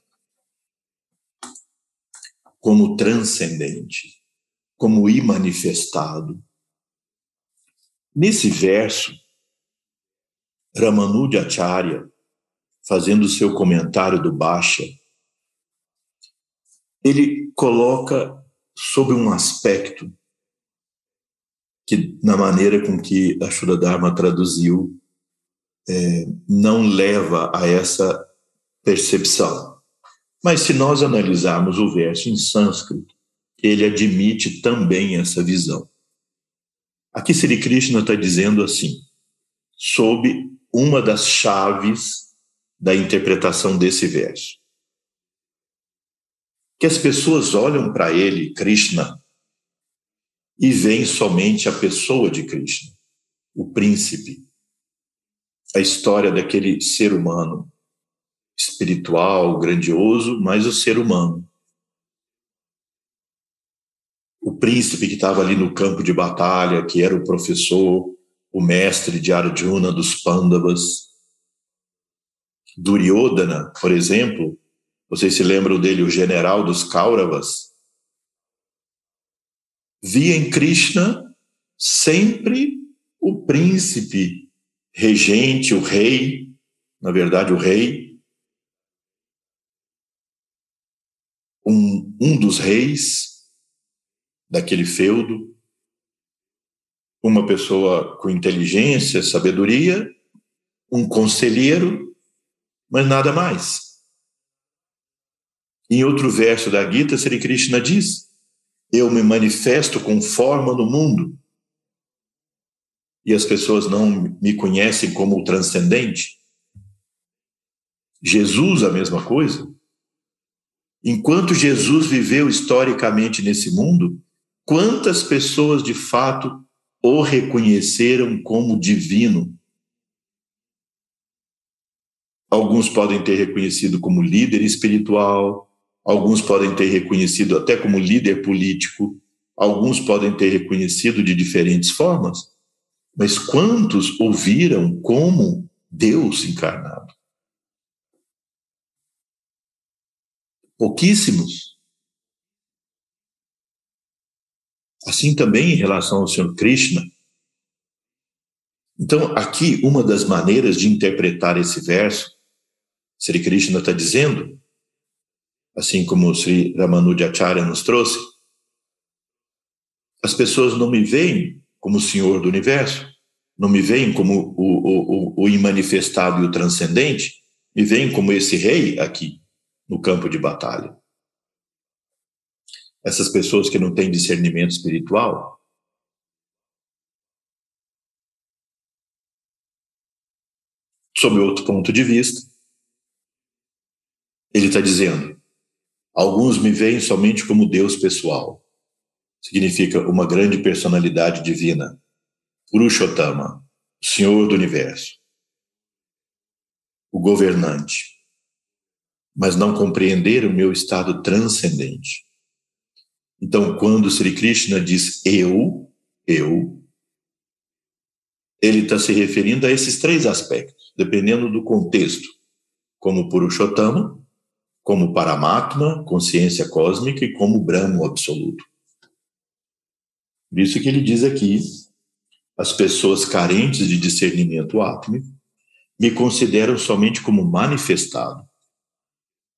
como transcendente, como imanifestado. Nesse verso, Ramanujacharya, fazendo o seu comentário do Baixa, ele coloca sobre um aspecto que, na maneira com que a Shura traduziu, é, não leva a essa percepção. Mas se nós analisarmos o verso em sânscrito, ele admite também essa visão. Aqui Sri Krishna está dizendo assim, sob uma das chaves da interpretação desse verso. Que as pessoas olham para ele, Krishna, e veem somente a pessoa de Krishna, o príncipe, a história daquele ser humano espiritual, grandioso, mas o ser humano. O príncipe que estava ali no campo de batalha, que era o professor, o mestre de Arjuna dos Pandavas. Duryodhana, por exemplo, vocês se lembram dele, o general dos Kauravas? Via em Krishna sempre o príncipe, regente, o rei, na verdade, o rei, um, dos reis daquele feudo, uma pessoa com inteligência, sabedoria, um conselheiro, mas nada mais. Em outro verso da Gita, Sri Krishna diz: Eu me manifesto com forma no mundo. E as pessoas não me conhecem como o transcendente. Jesus, a mesma coisa. Enquanto Jesus viveu historicamente nesse mundo, quantas pessoas de fato o reconheceram como divino? Alguns podem ter reconhecido como líder espiritual, alguns podem ter reconhecido até como líder político, alguns podem ter reconhecido de diferentes formas, mas quantos ouviram como Deus encarnado? Pouquíssimos. Assim também em relação ao Senhor Krishna. Então, aqui, uma das maneiras de interpretar esse verso, Sri Krishna está dizendo, assim como Sri Ramanujacharya nos trouxe, as pessoas não me veem como o Senhor do Universo, não me veem como o, o, o, o imanifestado e o transcendente, me veem como esse rei aqui no campo de batalha. Essas pessoas que não têm discernimento espiritual, sob outro ponto de vista, ele está dizendo: alguns me veem somente como Deus pessoal. Significa uma grande personalidade divina, Purushottama, Senhor do universo, o governante mas não compreender o meu estado transcendente. Então, quando Sri Krishna diz eu, eu, ele está se referindo a esses três aspectos, dependendo do contexto, como Purushottama, como Paramatma, consciência cósmica, e como Brahmo absoluto. Isso que ele diz aqui, as pessoas carentes de discernimento átmico me consideram somente como manifestado,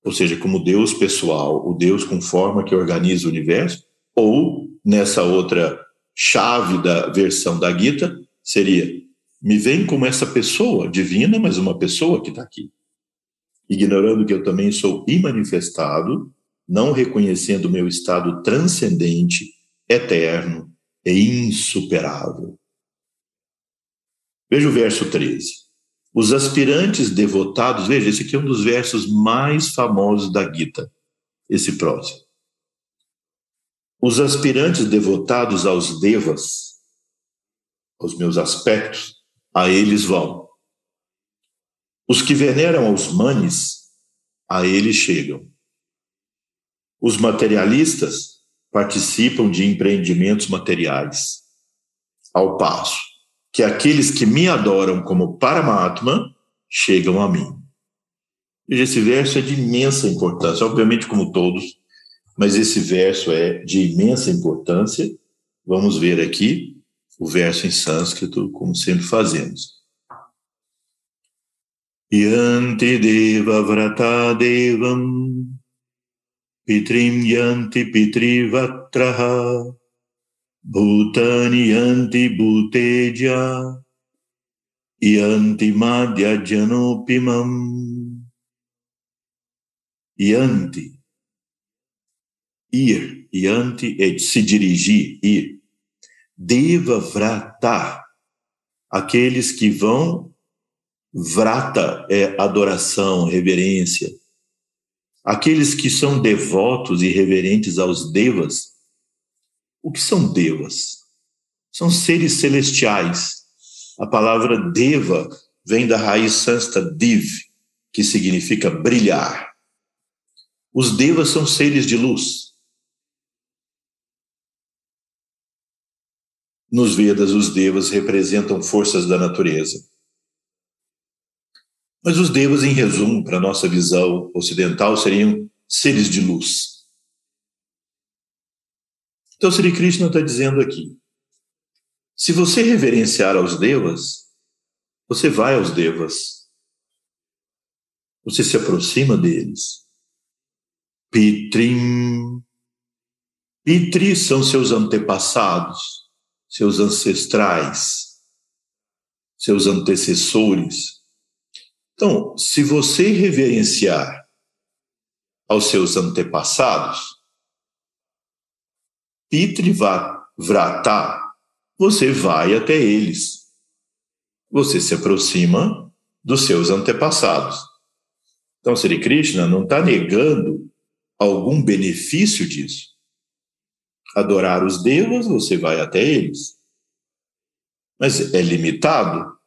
ou seja, como Deus pessoal, o Deus com forma que organiza o universo, ou nessa outra chave da versão da Gita, seria: me vem como essa pessoa divina, mas uma pessoa que está aqui. Ignorando que eu também sou imanifestado, não reconhecendo meu estado transcendente, eterno e insuperável. Veja o verso 13. Os aspirantes devotados, veja, esse aqui é um dos versos mais famosos da Gita, esse próximo. Os aspirantes devotados aos devas, aos meus aspectos, a eles vão. Os que veneram aos manes, a eles chegam. Os materialistas participam de empreendimentos materiais, ao passo que aqueles que me adoram como Paramatma chegam a mim. Veja, esse verso é de imensa importância, obviamente, como todos, mas esse verso é de imensa importância. Vamos ver aqui o verso em sânscrito, como sempre fazemos. Yanti deva vrata devam pitrim yanti pitrivatraha bhutani yanti bhuteja yanti. Madhya janopimam yanti ir. Yanti é se dirigir ir. Deva vrata, aqueles que vão, vrata é adoração, reverência. Aqueles que são devotos e reverentes aos devas, o que são devas? São seres celestiais. A palavra deva vem da raiz sânscrita div, que significa brilhar. Os devas são seres de luz. Nos Vedas, os devas representam forças da natureza. Mas os devas, em resumo, para nossa visão ocidental, seriam seres de luz. Então, Sri Krishna está dizendo aqui: se você reverenciar aos devas, você vai aos devas. Você se aproxima deles. Pitrim. Pitri são seus antepassados seus ancestrais, seus antecessores. Então, se você reverenciar aos seus antepassados, Pitrivrata, você vai até eles. Você se aproxima dos seus antepassados. Então, Sri Krishna não está negando algum benefício disso adorar os devas, você vai até eles. Mas é limitado.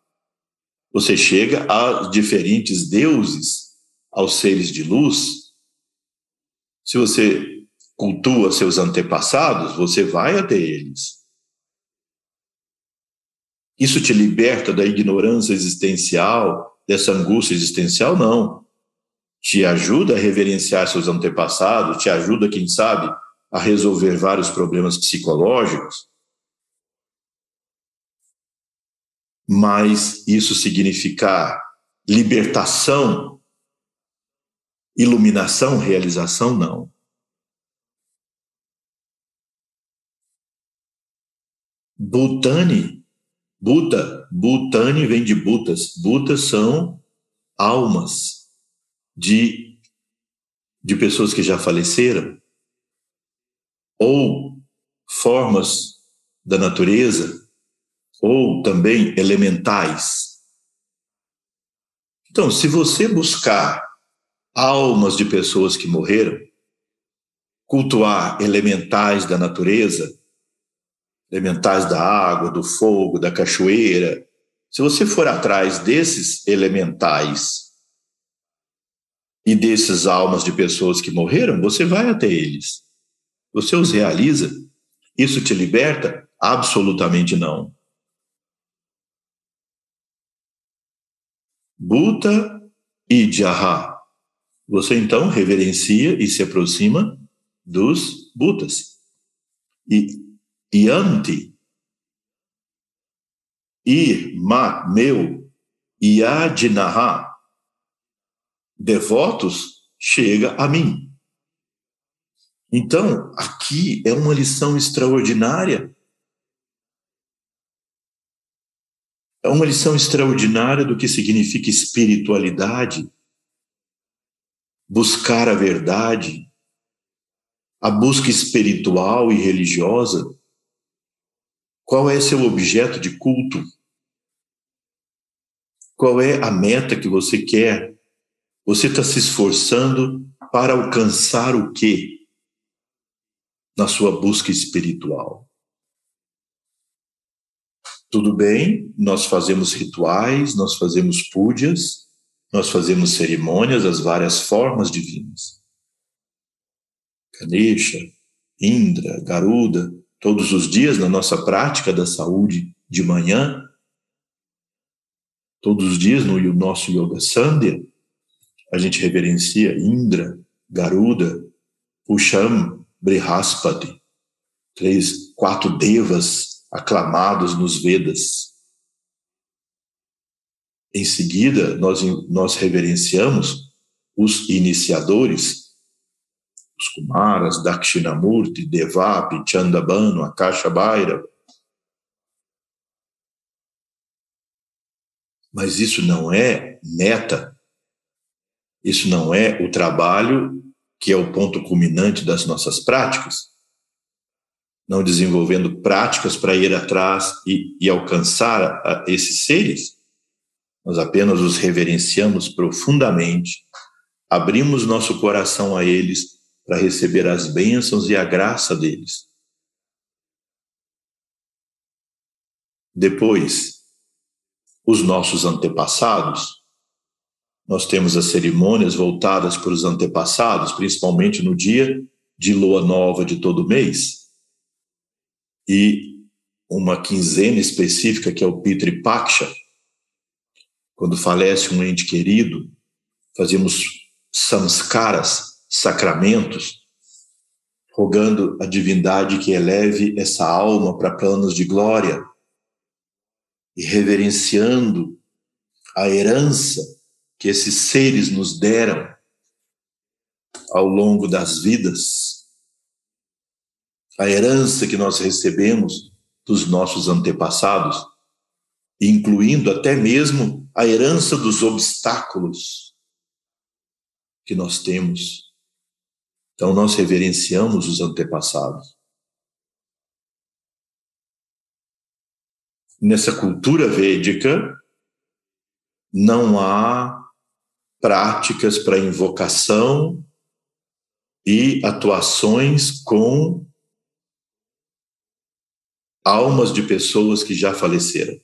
Você chega a diferentes deuses, aos seres de luz. Se você cultua seus antepassados, você vai até eles. Isso te liberta da ignorância existencial, dessa angústia existencial? Não. Te ajuda a reverenciar seus antepassados, te ajuda, quem sabe, a resolver vários problemas psicológicos, mas isso significar libertação, iluminação, realização, não. Butani, Buta, Butani vem de Butas. Butas são almas de, de pessoas que já faleceram ou formas da natureza, ou também elementais. Então, se você buscar almas de pessoas que morreram, cultuar elementais da natureza, elementais da água, do fogo, da cachoeira, se você for atrás desses elementais e desses almas de pessoas que morreram, você vai até eles. Você os realiza? Isso te liberta? Absolutamente não. Buta e. Você então reverencia e se aproxima dos Butas. E Yanti, Ir, Ma, meu, Yadinaha, devotos, chega a mim. Então, aqui é uma lição extraordinária. É uma lição extraordinária do que significa espiritualidade, buscar a verdade, a busca espiritual e religiosa. Qual é seu objeto de culto? Qual é a meta que você quer? Você está se esforçando para alcançar o quê na sua busca espiritual? Tudo bem, nós fazemos rituais, nós fazemos púdias, nós fazemos cerimônias, as várias formas divinas. Ganesha, Indra, Garuda, todos os dias na nossa prática da saúde de manhã, Todos os dias no nosso Yoga Sandhya, a gente reverencia Indra, Garuda, Pusham, Brihaspati, três, quatro devas aclamados nos Vedas. Em seguida, nós, nós reverenciamos os iniciadores, os Kumaras, Dakshinamurti, Devapi, Chandabano, Akasha Bhairava, Mas isso não é meta, isso não é o trabalho que é o ponto culminante das nossas práticas. Não desenvolvendo práticas para ir atrás e, e alcançar a, a esses seres, nós apenas os reverenciamos profundamente, abrimos nosso coração a eles para receber as bênçãos e a graça deles. Depois, os nossos antepassados. Nós temos as cerimônias voltadas para os antepassados, principalmente no dia de lua nova de todo mês. E uma quinzena específica que é o Pitri Paksha. Quando falece um ente querido, fazemos samskaras, sacramentos, rogando a divindade que eleve essa alma para planos de glória e reverenciando a herança que esses seres nos deram ao longo das vidas, a herança que nós recebemos dos nossos antepassados, incluindo até mesmo a herança dos obstáculos que nós temos. Então, nós reverenciamos os antepassados. nessa cultura védica, não há práticas para invocação e atuações com almas de pessoas que já faleceram.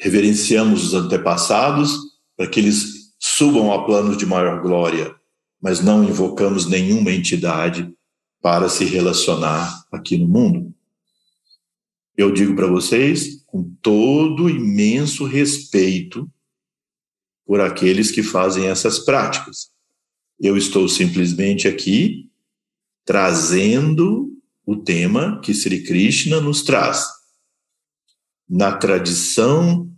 Reverenciamos os antepassados para que eles subam a planos de maior glória, mas não invocamos nenhuma entidade para se relacionar aqui no mundo. Eu digo para vocês com todo imenso respeito por aqueles que fazem essas práticas. Eu estou simplesmente aqui trazendo o tema que Sri Krishna nos traz. Na tradição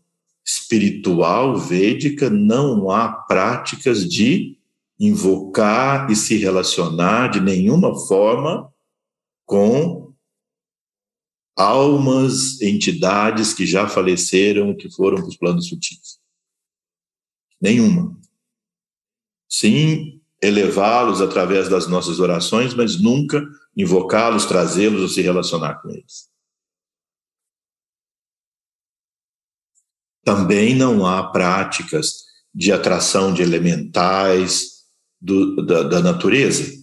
espiritual védica não há práticas de invocar e se relacionar de nenhuma forma com almas, entidades que já faleceram, que foram para os planos sutis. Nenhuma. Sim, elevá-los através das nossas orações, mas nunca invocá-los, trazê-los ou se relacionar com eles. Também não há práticas de atração de elementais do, da, da natureza.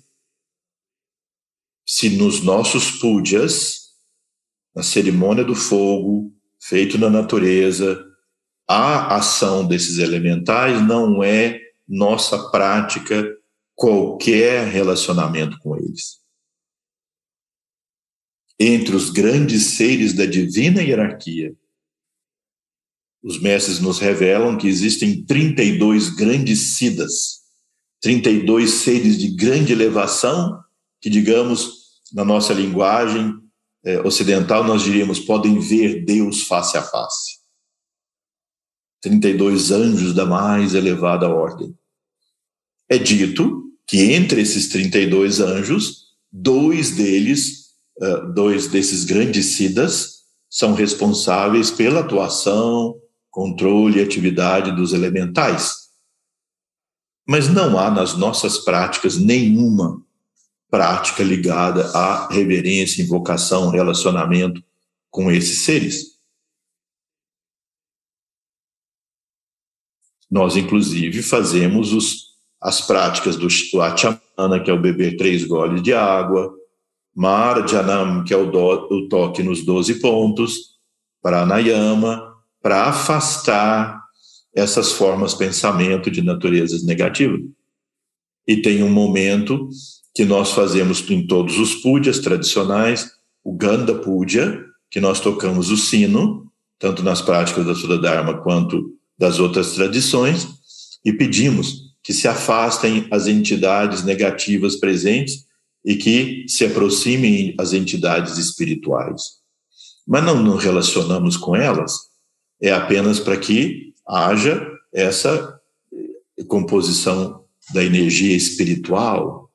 Se nos nossos pujas na cerimônia do fogo, feito na natureza, a ação desses elementais não é nossa prática qualquer relacionamento com eles. Entre os grandes seres da divina hierarquia, os mestres nos revelam que existem 32 grandes siddhas, 32 seres de grande elevação, que, digamos, na nossa linguagem, é, ocidental, nós diríamos, podem ver Deus face a face. 32 anjos da mais elevada ordem. É dito que entre esses 32 anjos, dois deles, dois desses grandes siddhas, são responsáveis pela atuação, controle e atividade dos elementais. Mas não há nas nossas práticas nenhuma prática ligada à reverência, invocação, relacionamento com esses seres. Nós, inclusive, fazemos os, as práticas do, do que é o beber três goles de água, Marjanam, que é o, do, o toque nos doze pontos, Pranayama, para afastar essas formas de pensamento de naturezas negativas. E tem um momento que nós fazemos em todos os pujas tradicionais, o Ganda Puja, que nós tocamos o sino, tanto nas práticas da Sudha Dharma quanto das outras tradições, e pedimos que se afastem as entidades negativas presentes e que se aproximem as entidades espirituais. Mas não nos relacionamos com elas, é apenas para que haja essa composição da energia espiritual.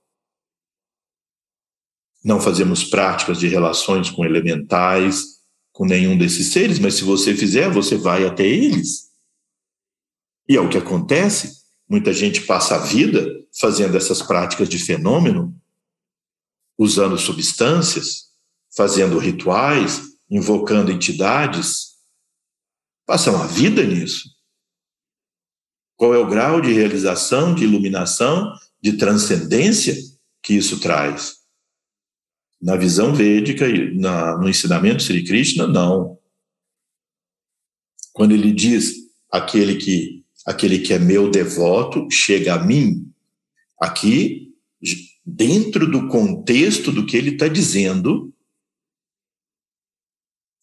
Não fazemos práticas de relações com elementais, com nenhum desses seres, mas se você fizer, você vai até eles. E é o que acontece. Muita gente passa a vida fazendo essas práticas de fenômeno, usando substâncias, fazendo rituais, invocando entidades, passam a vida nisso. Qual é o grau de realização, de iluminação, de transcendência que isso traz? Na visão védica e no ensinamento Sri Krishna, não. Quando ele diz aquele que aquele que é meu devoto chega a mim, aqui dentro do contexto do que ele está dizendo,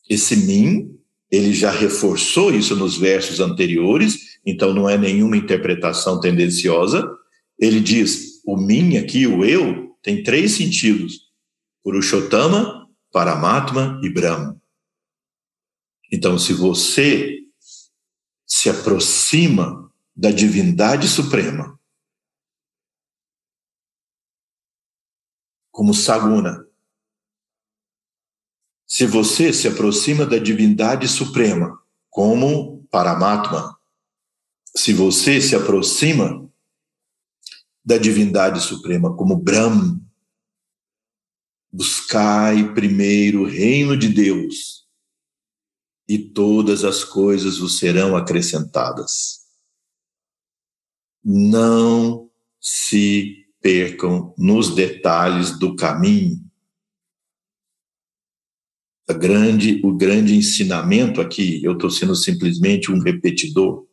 esse mim ele já reforçou isso nos versos anteriores, então não é nenhuma interpretação tendenciosa. Ele diz: o mim aqui, o eu, tem três sentidos: Purushottama, Paramatma e Brahma. Então, se você se aproxima da divindade suprema, como Saguna, se você se aproxima da divindade suprema, como Paramatma, se você se aproxima da divindade suprema, como Brahma, buscai primeiro o reino de Deus e todas as coisas vos serão acrescentadas. Não se percam nos detalhes do caminho grande, o grande ensinamento aqui, eu estou sendo simplesmente um repetidor.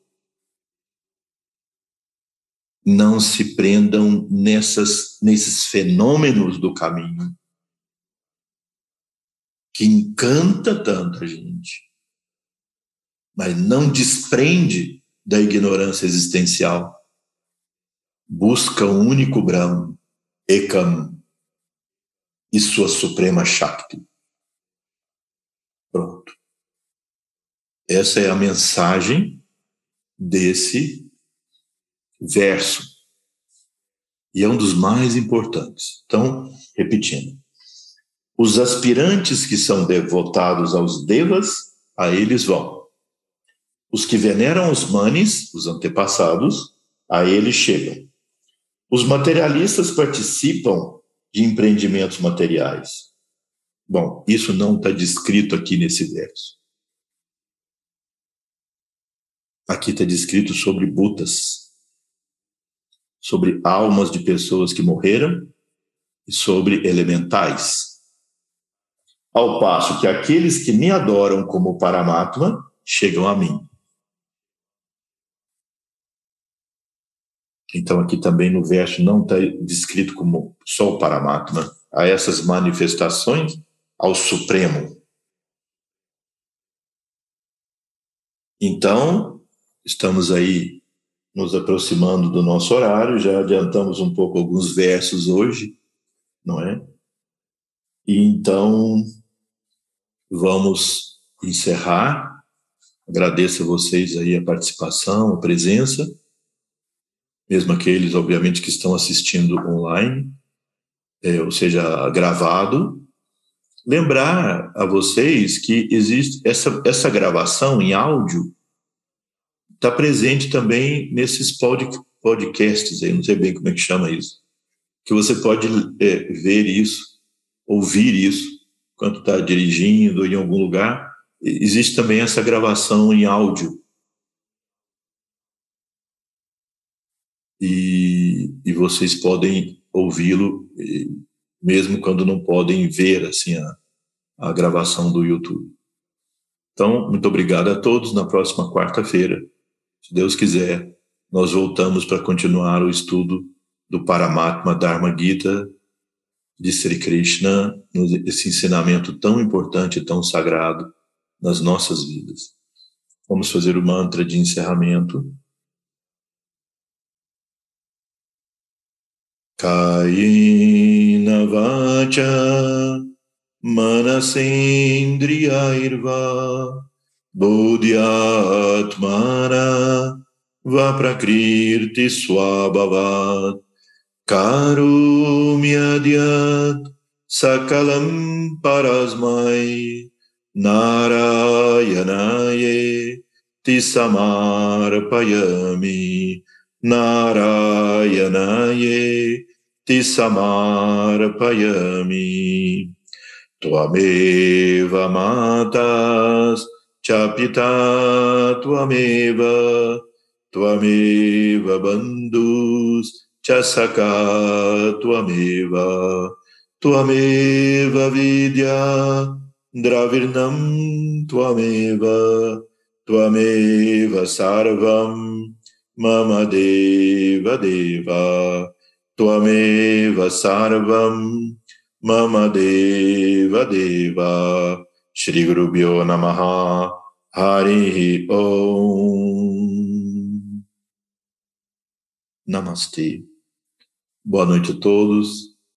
Não se prendam nessas, nesses fenômenos do caminho que encanta tanto a gente, mas não desprende da ignorância existencial. Busca o único Brahma, Ekam, e sua suprema Shakti. Pronto. Essa é a mensagem desse verso. E é um dos mais importantes. Então, repetindo. Os aspirantes que são devotados aos devas, a eles vão. Os que veneram os manes, os antepassados, a eles chegam. Os materialistas participam de empreendimentos materiais. Bom, isso não está descrito aqui nesse verso. Aqui está descrito sobre butas, sobre almas de pessoas que morreram e sobre elementais. Ao passo que aqueles que me adoram como Paramatma chegam a mim. Então, aqui também no verso não está descrito como só o Paramatma, a essas manifestações ao Supremo. Então, estamos aí nos aproximando do nosso horário, já adiantamos um pouco alguns versos hoje, não é? E então, vamos encerrar. Agradeço a vocês aí a participação, a presença, mesmo aqueles, obviamente, que estão assistindo online, é, ou seja, gravado. lembrar a vocês que existe essa, essa gravação em áudio está presente também nesses pod, podcasts aí, não sei bem como é que chama isso, que você pode é, ver isso, ouvir isso, quando está dirigindo em algum lugar. Existe também essa gravação em áudio. E, e vocês podem ouvi-lo mesmo quando não podem ver assim a, a gravação do YouTube. Então, muito obrigado a todos. Na próxima quarta-feira, se Deus quiser, nós voltamos para continuar o estudo do Paramatma Dharma Gita de Sri Krishna, esse ensinamento tão importante, tão sagrado nas nossas vidas. Vamos fazer o mantra de encerramento. Kaina vacha manasendriyairva buddhyatmana va prakirti swabhavat karumyadyat sakalam parasmai narayanaye tisamarpayami Narayanaye Tisamarpayami. Tuameva matas Chapita Tuameva Tuameva bandus Chasaka Tuameva Tuameva vidya Dravirnam Tuameva Tuameva sarvam mama deva deva tvameva sarvam mama deva deva Shri Guru Bhyo Namaha. Hari Om. Namastê Boa noite a todos